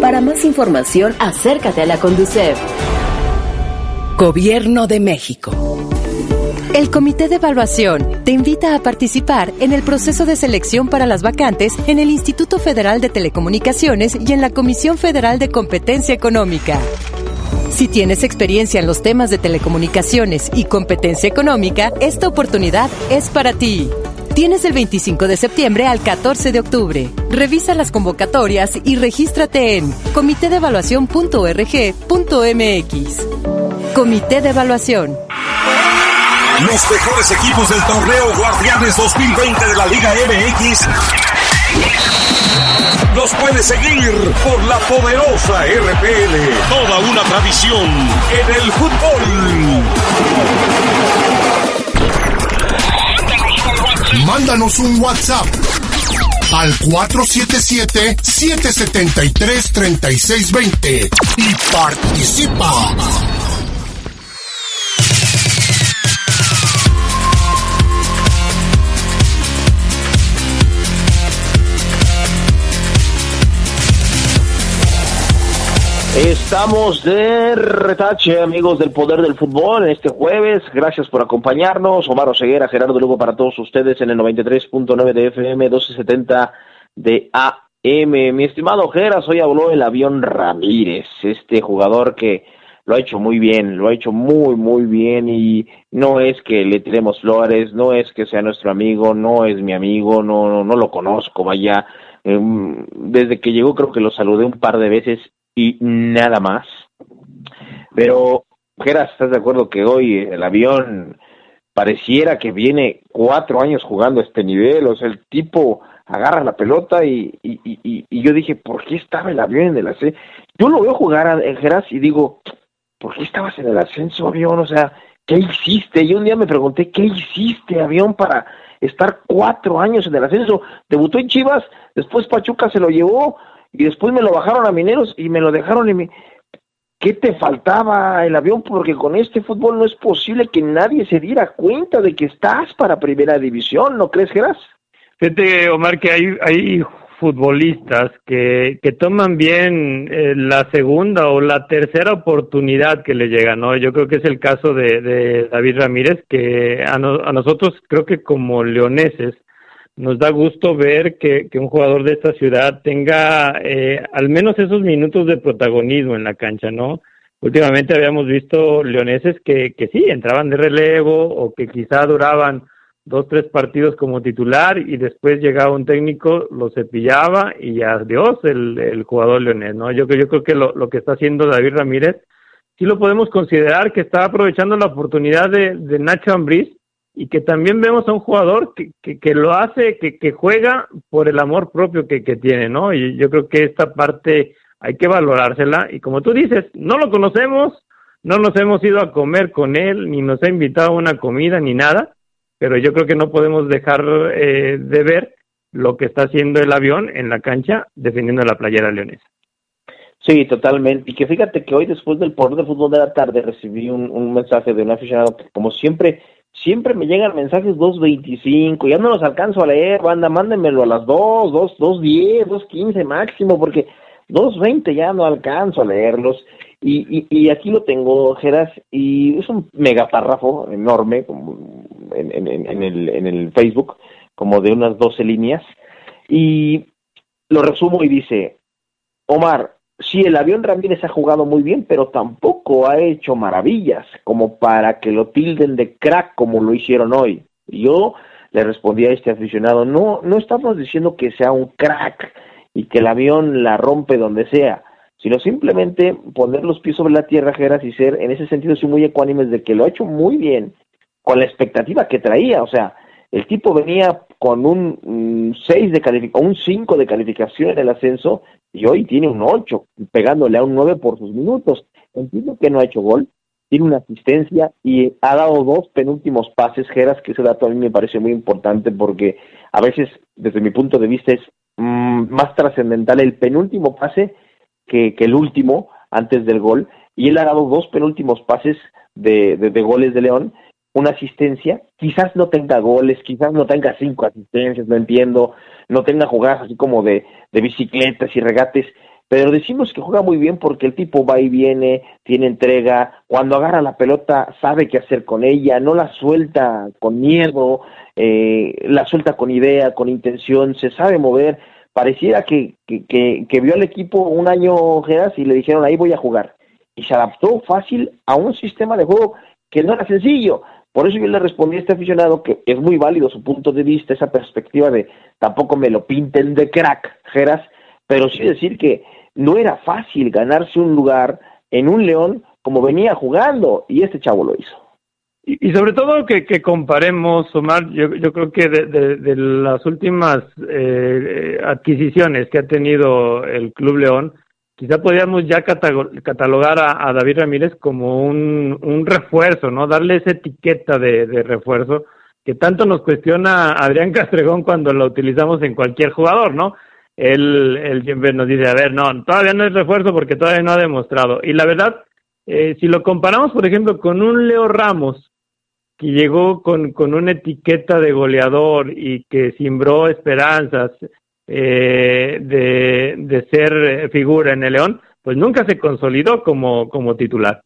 Para más información, acércate a la Conducef. Gobierno de México. El Comité de Evaluación te invita a participar en el proceso de selección para las vacantes en el Instituto Federal de Telecomunicaciones y en la Comisión Federal de Competencia Económica. Si tienes experiencia en los temas de telecomunicaciones y competencia económica, esta oportunidad es para ti. Tienes el 25 de septiembre al 14 de octubre. Revisa las convocatorias y regístrate en comitedevaluación.org.mx. Comité de Evaluación. Los mejores equipos del torneo Guardianes 2020 de la Liga MX los puedes seguir por la poderosa RPL. Toda una tradición en el fútbol. Mándanos un WhatsApp al 477-773-3620 y participa. Estamos de retache, amigos del Poder del Fútbol, en este jueves. Gracias por acompañarnos. Omar Oseguera, Gerardo Lugo para todos ustedes en el 93.9 de FM, 1270 de AM. Mi estimado Geras, hoy habló el avión Ramírez, este jugador que lo ha hecho muy bien, lo ha hecho muy, muy bien y no es que le tiremos flores, no es que sea nuestro amigo, no es mi amigo, no, no, no lo conozco, vaya. Em, desde que llegó creo que lo saludé un par de veces y nada más. Pero, Geras, ¿estás de acuerdo que hoy el avión pareciera que viene cuatro años jugando a este nivel? O sea, el tipo agarra la pelota y, y, y, yo dije, ¿por qué estaba el avión en el ascenso? Yo lo veo jugar a Geras y digo, ¿por qué estabas en el ascenso, avión? O sea, ¿qué hiciste? Y un día me pregunté, ¿qué hiciste, avión, para estar cuatro años en el ascenso? Debutó en Chivas, después Pachuca se lo llevó, y después me lo bajaron a Mineros y me lo dejaron y me... ¿Qué te faltaba el avión? Porque con este fútbol no es posible que nadie se diera cuenta de que estás para primera división, ¿no crees, Geras? Fíjate, Omar, que hay, hay futbolistas que, que toman bien eh, la segunda o la tercera oportunidad que le llega, ¿no? Yo creo que es el caso de, de David Ramírez, que a, a nosotros creo que como leoneses nos da gusto ver que, un jugador de esta ciudad tenga eh, al menos esos minutos de protagonismo en la cancha, ¿no? Últimamente habíamos visto leoneses que, que sí, entraban de relevo o que quizá duraban dos, tres partidos como titular y después llegaba un técnico, lo cepillaba y adiós el, el jugador leonés, ¿no? Yo, yo creo que lo, lo que está haciendo David Ramírez sí lo podemos considerar que está aprovechando la oportunidad de, de Nacho Ambriz y que también vemos a un jugador que, que, lo hace, que, que, juega por el amor propio que, que tiene, ¿no? Y yo creo que esta parte hay que valorársela y como tú dices, no lo conocemos, no nos hemos ido a comer con él, ni nos ha invitado a una comida, ni nada, pero yo creo que no podemos dejar eh, de ver lo que está haciendo el avión en la cancha defendiendo la playera leonesa. Sí, totalmente. Y que fíjate que hoy después del poder de fútbol de la tarde recibí un, un mensaje de un aficionado que como siempre siempre me llegan mensajes 2.25, ya no los alcanzo a leer, banda, mándenmelo a las 2, 2, 2.10, 2.15 máximo, porque 2.20 ya no alcanzo a leerlos. Y, y, y, aquí lo tengo, Geras, y es un megapárrafo enorme como en, en, en, el, en el Facebook, como de unas 12 líneas, y lo resumo y dice, Omar, Sí, el avión Ramírez ha jugado muy bien, pero tampoco ha hecho maravillas como para que lo tilden de crack como lo hicieron hoy. Yo le respondí a este aficionado, no, no estamos diciendo que sea un crack y que el avión la rompe donde sea, sino simplemente poner los pies sobre la tierra, Geras, y ser, en ese sentido, sí muy ecuánimes de que lo ha hecho muy bien, con la expectativa que traía, o sea, el tipo venía con un 6 de calificación, un 5 de calificación en el ascenso y hoy tiene un 8, pegándole a un 9 por sus minutos. Entiendo que no ha hecho gol, tiene una asistencia y ha dado dos penúltimos pases, Geras, que ese dato a mí me parece muy importante porque a veces, desde mi punto de vista, es mm, más trascendental el penúltimo pase que, el último antes del gol. Y él ha dado dos penúltimos pases de, de goles de León una asistencia, quizás no tenga goles, quizás no tenga cinco asistencias, no entiendo, no tenga jugadas así como de, de bicicletas y regates, pero decimos que juega muy bien porque el tipo va y viene, tiene entrega, cuando agarra la pelota sabe qué hacer con ella, no la suelta con miedo, eh, la suelta con idea, con intención, se sabe mover, pareciera que, que, que, que vio al equipo un año Geras y le dijeron ahí voy a jugar, y se adaptó fácil a un sistema de juego que no era sencillo, por eso yo le respondí a este aficionado que es muy válido su punto de vista, esa perspectiva de tampoco me lo pinten de crack, Geras, pero sí decir que no era fácil ganarse un lugar en un León como venía jugando y este chavo lo hizo. Y, sobre todo que, comparemos, Omar, yo, creo que de, de, las últimas eh, adquisiciones que ha tenido el Club León, quizá podríamos ya catalogar a, David Ramírez como un, un, refuerzo, ¿no? Darle esa etiqueta de, refuerzo que tanto nos cuestiona Adrián [LAUGHS] Castregón cuando lo utilizamos en cualquier jugador, ¿no? Él, siempre nos dice, a ver, no, todavía no es refuerzo porque todavía no ha demostrado. Y la verdad, eh, si lo comparamos, por ejemplo, con un Leo Ramos, que llegó con, con una etiqueta de goleador y que simbró esperanzas, eh, de, de, ser figura en el León, pues nunca se consolidó como, como titular.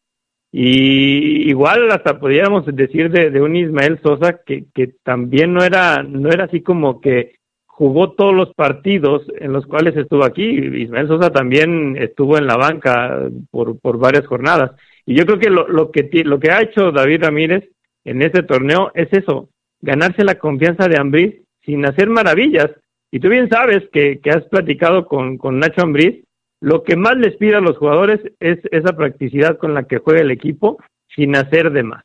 Y igual hasta podríamos decir de, de un Ismael Sosa que, que también no era, no era así como que jugó todos los partidos en los cuales estuvo aquí. Ismael Sosa también estuvo en la banca por, por varias jornadas. Y yo creo que lo, lo, que lo que ha hecho David Ramírez en este torneo es eso, ganarse la confianza de Ambriz sin hacer maravillas, y tú bien sabes que, que has platicado con, con Nacho Ambriz, lo que más les pide a los jugadores es esa practicidad con la que juega el equipo sin hacer de más.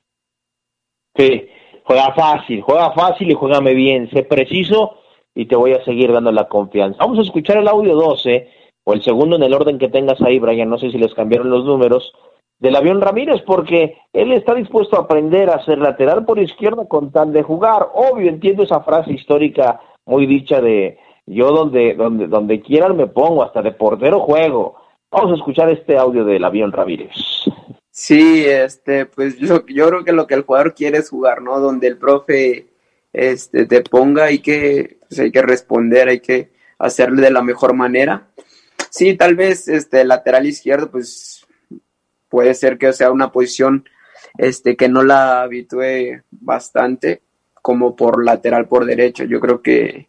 Sí, juega fácil, juega fácil y juégame bien, sé preciso y te voy a seguir dando la confianza. Vamos a escuchar el audio 12 o el segundo en el orden que tengas ahí, Brian, no sé si les cambiaron los números, del avión Ramírez, porque él está dispuesto a aprender a ser lateral por izquierda con tal de jugar. Obvio, entiendo esa frase histórica muy dicha de yo donde, donde, donde quieran me pongo, hasta de portero juego. Vamos a escuchar este audio del avión Ramírez. Sí, este, pues yo, yo creo que lo que el jugador quiere es jugar, ¿no? Donde el profe este, te ponga, hay que, pues hay que responder, hay que hacerle de la mejor manera. Sí, tal vez este lateral izquierdo, pues puede ser que sea una posición este, que no la habitúe bastante, como por lateral por derecho. Yo creo que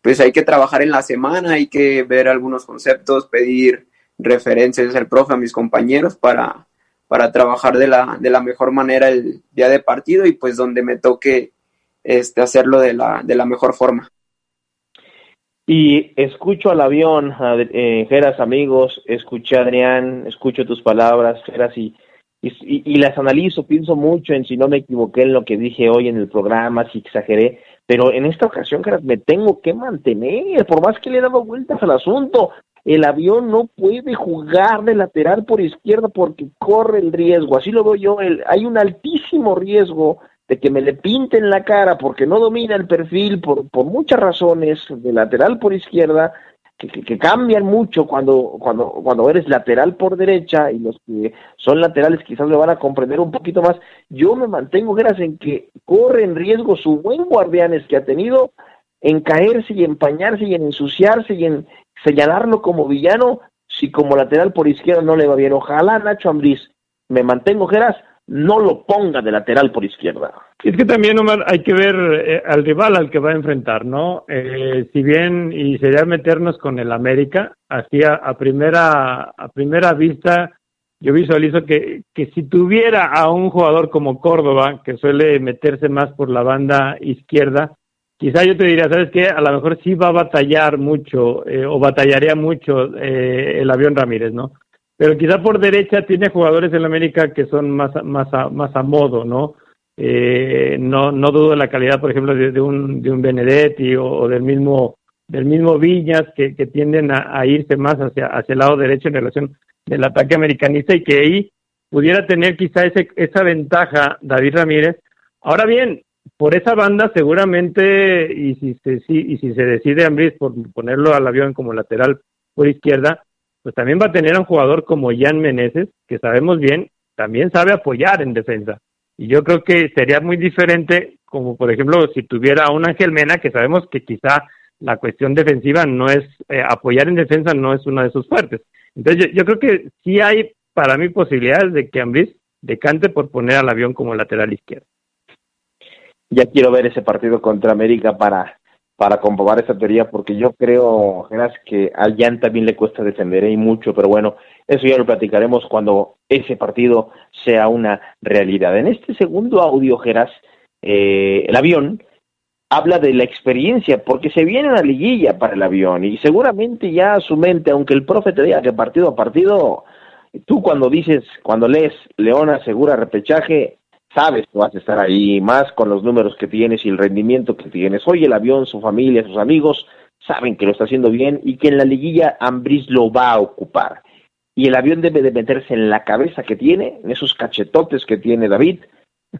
pues hay que trabajar en la semana, hay que ver algunos conceptos, pedir referencias al profe, a mis compañeros para, para trabajar de la, de la mejor manera el día de partido y pues donde me toque este, hacerlo de la, de la mejor forma. Y escucho al avión, eh, Geras amigos, escuché a Adrián, escucho tus palabras, Geras, y y, las analizo, pienso mucho en si no me equivoqué en lo que dije hoy en el programa, si exageré, pero en esta ocasión, me tengo que mantener, por más que le he dado vueltas al asunto, el avión no puede jugar de lateral por izquierda porque corre el riesgo, así lo veo yo, hay un altísimo riesgo de que me le pinten la cara porque no domina el perfil por, por muchas razones de lateral por izquierda, que, cambian mucho cuando, cuando, cuando eres lateral por derecha y los que son laterales quizás lo van a comprender un poquito más. Yo me mantengo, gracias en que corre en riesgo su buen guardianes que ha tenido en caerse y empañarse y en ensuciarse y en señalarlo como villano si como lateral por izquierda no le va bien. Ojalá Nacho Ambriz me mantengo, Geras, no lo ponga de lateral por izquierda. Es que también, Omar, hay que ver eh, al rival al que va a enfrentar, ¿no? Eh, si bien, y sería meternos con el América, así a, primera, a primera vista, yo visualizo que, que si tuviera a un jugador como Córdoba, que suele meterse más por la banda izquierda, quizá yo te diría, ¿sabes qué? A lo mejor sí va a batallar mucho, eh, o batallaría mucho el avión Ramírez, ¿no? Pero quizá por derecha tiene jugadores en América que son más, más, a, más a modo, ¿no? Eh, no, no dudo de la calidad, por ejemplo, de, un, de un Benedetti o, del mismo del mismo Viñas que, que tienden a, irse más hacia, hacia el lado derecho en relación del ataque americanista y que ahí pudiera tener quizá ese, esa ventaja David Ramírez. Ahora bien, por esa banda seguramente, y si se, y si se decide Ambris por ponerlo al avión como lateral por izquierda, pues también va a tener a un jugador como Jan Meneses, que sabemos bien, también sabe apoyar en defensa. Y yo creo que sería muy diferente, como por ejemplo, si tuviera a un Ángel Mena, que sabemos que quizá la cuestión defensiva no es, eh, apoyar en defensa no es una de sus fuertes. Entonces yo, creo que sí hay para mí posibilidades de que Ambris decante por poner al avión como lateral izquierdo ya quiero ver ese partido contra América para, para comprobar esa teoría, porque yo creo, Geras, que a Jan también le cuesta defender ¿eh? y mucho, pero bueno, eso ya lo platicaremos cuando ese partido sea una realidad. En este segundo audio, Geras, eh, el avión habla de la experiencia, porque se viene una liguilla para el avión y seguramente ya su mente, aunque el profe te diga que partido a partido, tú cuando dices, cuando lees León asegura repechaje, sabes que vas a estar ahí, más con los números que tienes y el rendimiento que tienes. Hoy el avión, su familia, sus amigos saben que lo está haciendo bien y que en la liguilla Ambris lo va a ocupar. Y el avión debe de meterse en la cabeza que tiene, en esos cachetotes que tiene David,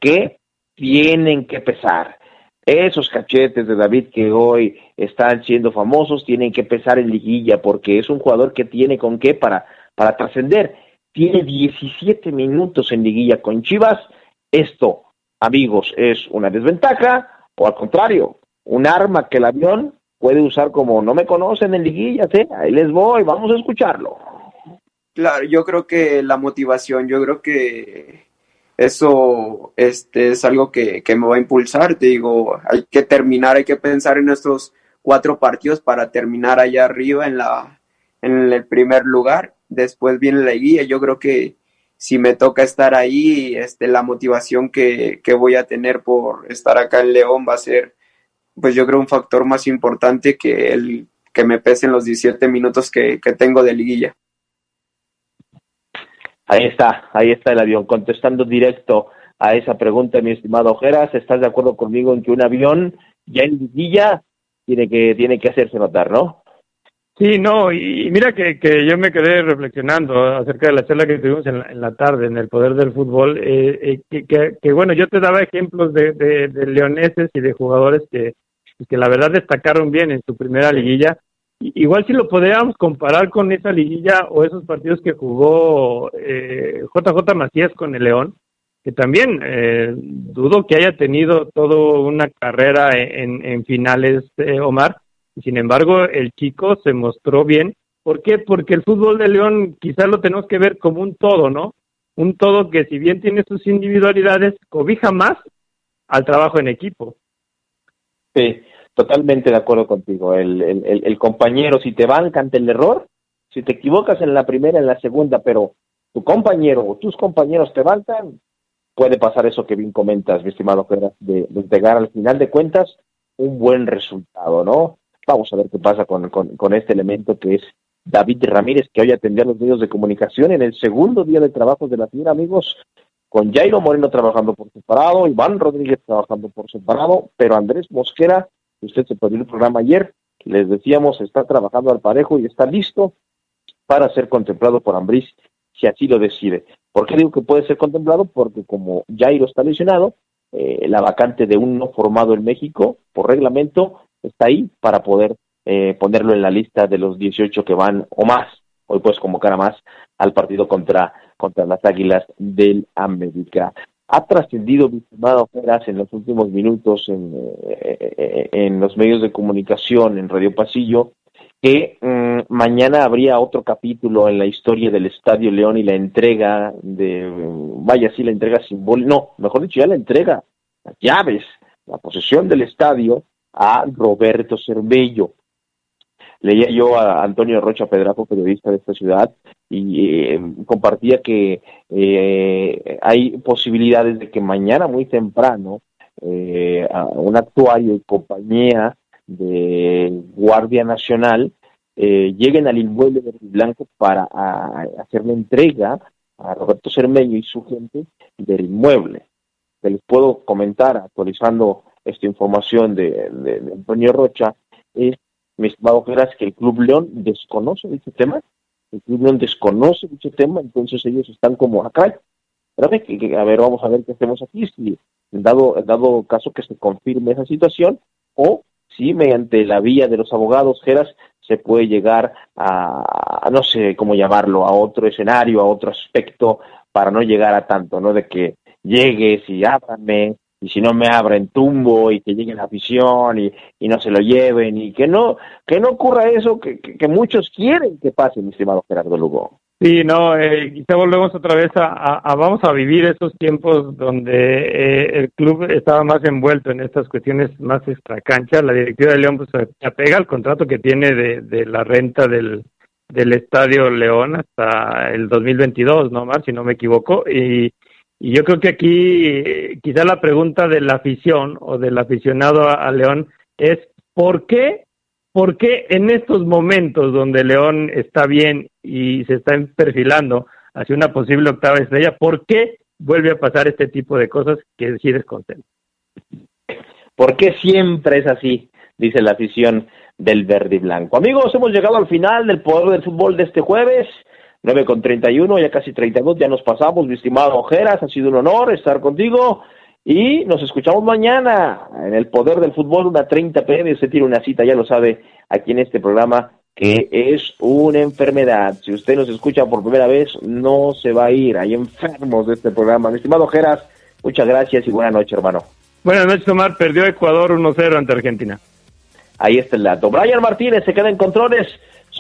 que tienen que pesar. Esos cachetes de David que hoy están siendo famosos tienen que pesar en liguilla porque es un jugador que tiene con qué para, para trascender. Tiene 17 minutos en liguilla con Chivas esto, amigos, es una desventaja o al contrario, un arma que el avión puede usar como no me conocen en liguillas, ¿eh? ahí les voy, vamos a escucharlo. Claro, yo creo que la motivación, yo creo que eso este, es algo que, que me va a impulsar, te digo, hay que terminar, hay que pensar en estos cuatro partidos para terminar allá arriba en la en el primer lugar, después viene la guía, yo creo que si me toca estar ahí, este, la motivación que, voy a tener por estar acá en León va a ser, pues yo creo, un factor más importante que el que me pesen los 17 minutos que, tengo de liguilla. Ahí está, ahí está el avión. Contestando directo a esa pregunta, mi estimado Ojeras, ¿estás de acuerdo conmigo en que un avión ya en liguilla tiene que, tiene que hacerse notar, no? Sí, no, y, mira que, que, yo me quedé reflexionando acerca de la charla que tuvimos en la, tarde en el poder del fútbol, eh, eh que, que, bueno, yo te daba ejemplos de, de, leoneses y de jugadores que, que la verdad destacaron bien en su primera liguilla. Igual si lo podríamos comparar con esa liguilla o esos partidos que jugó eh, JJ Macías con el León, que también eh, dudo que haya tenido toda una carrera en, en finales, eh, Omar, sin embargo, el chico se mostró bien. ¿Por qué? Porque el fútbol de León quizás lo tenemos que ver como un todo, ¿no? Un todo que si bien tiene sus individualidades, cobija más al trabajo en equipo. Sí, totalmente de acuerdo contigo. El, compañero, si te banca ante el error, si te equivocas en la primera, en la segunda, pero tu compañero o tus compañeros te bancan, puede pasar eso que bien comentas, mi estimado de, de llegar al final de cuentas un buen resultado, ¿no? Vamos a ver qué pasa con, este elemento que es David Ramírez, que hoy atendió a los medios de comunicación en el segundo día de trabajo de la fiera, amigos, con Jairo Moreno trabajando por separado, Iván Rodríguez trabajando por separado, pero Andrés Mosquera, usted se perdió el programa ayer, les decíamos, está trabajando al parejo y está listo para ser contemplado por Ambriz si así lo decide. ¿Por qué digo que puede ser contemplado? Porque como Jairo está lesionado, eh, la vacante de un no formado en México, por reglamento, está ahí para poder eh, ponerlo en la lista de los 18 que van o más. Hoy puedes convocar a más al partido contra, contra las Águilas del América. Ha trascendido, mi estimado en los últimos minutos en, eh, en los medios de comunicación, en Radio Pasillo, que mm, mañana habría otro capítulo en la historia del Estadio León y la entrega de, vaya, sí, la entrega simbólica, no, mejor dicho, ya la entrega, las llaves, la posesión del estadio a Roberto Cervello. Leía yo a Antonio Rocha Pedrajo, periodista de esta ciudad, y eh, compartía que eh, hay posibilidades de que mañana muy temprano eh, un actuario y compañía de Guardia Nacional lleguen al inmueble de Blanco para hacer la entrega a Roberto Cermeño y su gente del inmueble. Les puedo comentar, actualizando esta información de, Antonio Rocha, es, mi estimado Geras, que el Club León desconoce dicho tema, el Club León desconoce dicho tema, entonces ellos están como acá, a ver, vamos a ver qué hacemos aquí, si dado, dado caso que se confirme esa situación, o si mediante la vía de los abogados, Geras, se puede llegar a, no sé cómo llamarlo, a otro escenario, a otro aspecto, para no llegar a tanto, ¿no? De que llegues y ábrame, y si no me abren tumbo, y que llegue la afición, y, y no se lo lleven, y que no, que no ocurra eso que, que, muchos quieren que pase, mi estimado Gerardo Lugo. Sí, no, eh, quizá volvemos otra vez a, vamos a vivir esos tiempos donde eh, el club estaba más envuelto en estas cuestiones más extracancha. La directiva de León pues se apega al contrato que tiene de, de la renta del, del Estadio León hasta el 2022, ¿no, Mar? Si no me equivoco. Y, y yo creo que aquí eh, quizá la pregunta de la afición o del aficionado a León es ¿por qué ¿por qué en estos momentos donde León está bien y se está perfilando hacia una posible octava estrella, ¿por qué vuelve a pasar este tipo de cosas que sí descontentan? ¿Por qué siempre es así? Dice la afición del verde y blanco. Amigos, hemos llegado al final del poder del fútbol de este jueves. 9 con 31, ya casi 32, ya nos pasamos, mi estimado Ojeras, ha sido un honor estar contigo. Y nos escuchamos mañana en el Poder del Fútbol, una 30 pm. Usted tiene una cita, ya lo sabe, aquí en este programa, que es una enfermedad. Si usted nos escucha por primera vez, no se va a ir. Hay enfermos de este programa. Mi estimado Geras, muchas gracias y buena noche, hermano. Buenas noches, Omar. Perdió Ecuador 1-0 ante Argentina. Ahí está el dato. Brian Martínez se queda en controles.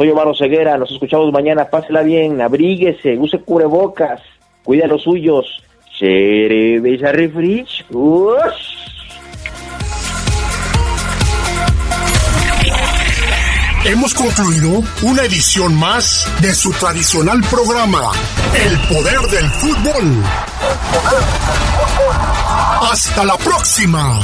Soy Omar Ceguera. Nos escuchamos mañana. Pásela bien, abríguese, use cubrebocas, cuida los suyos Cerveza refresh. Hemos concluido una edición más de su tradicional programa, El Poder del Fútbol. Hasta la próxima.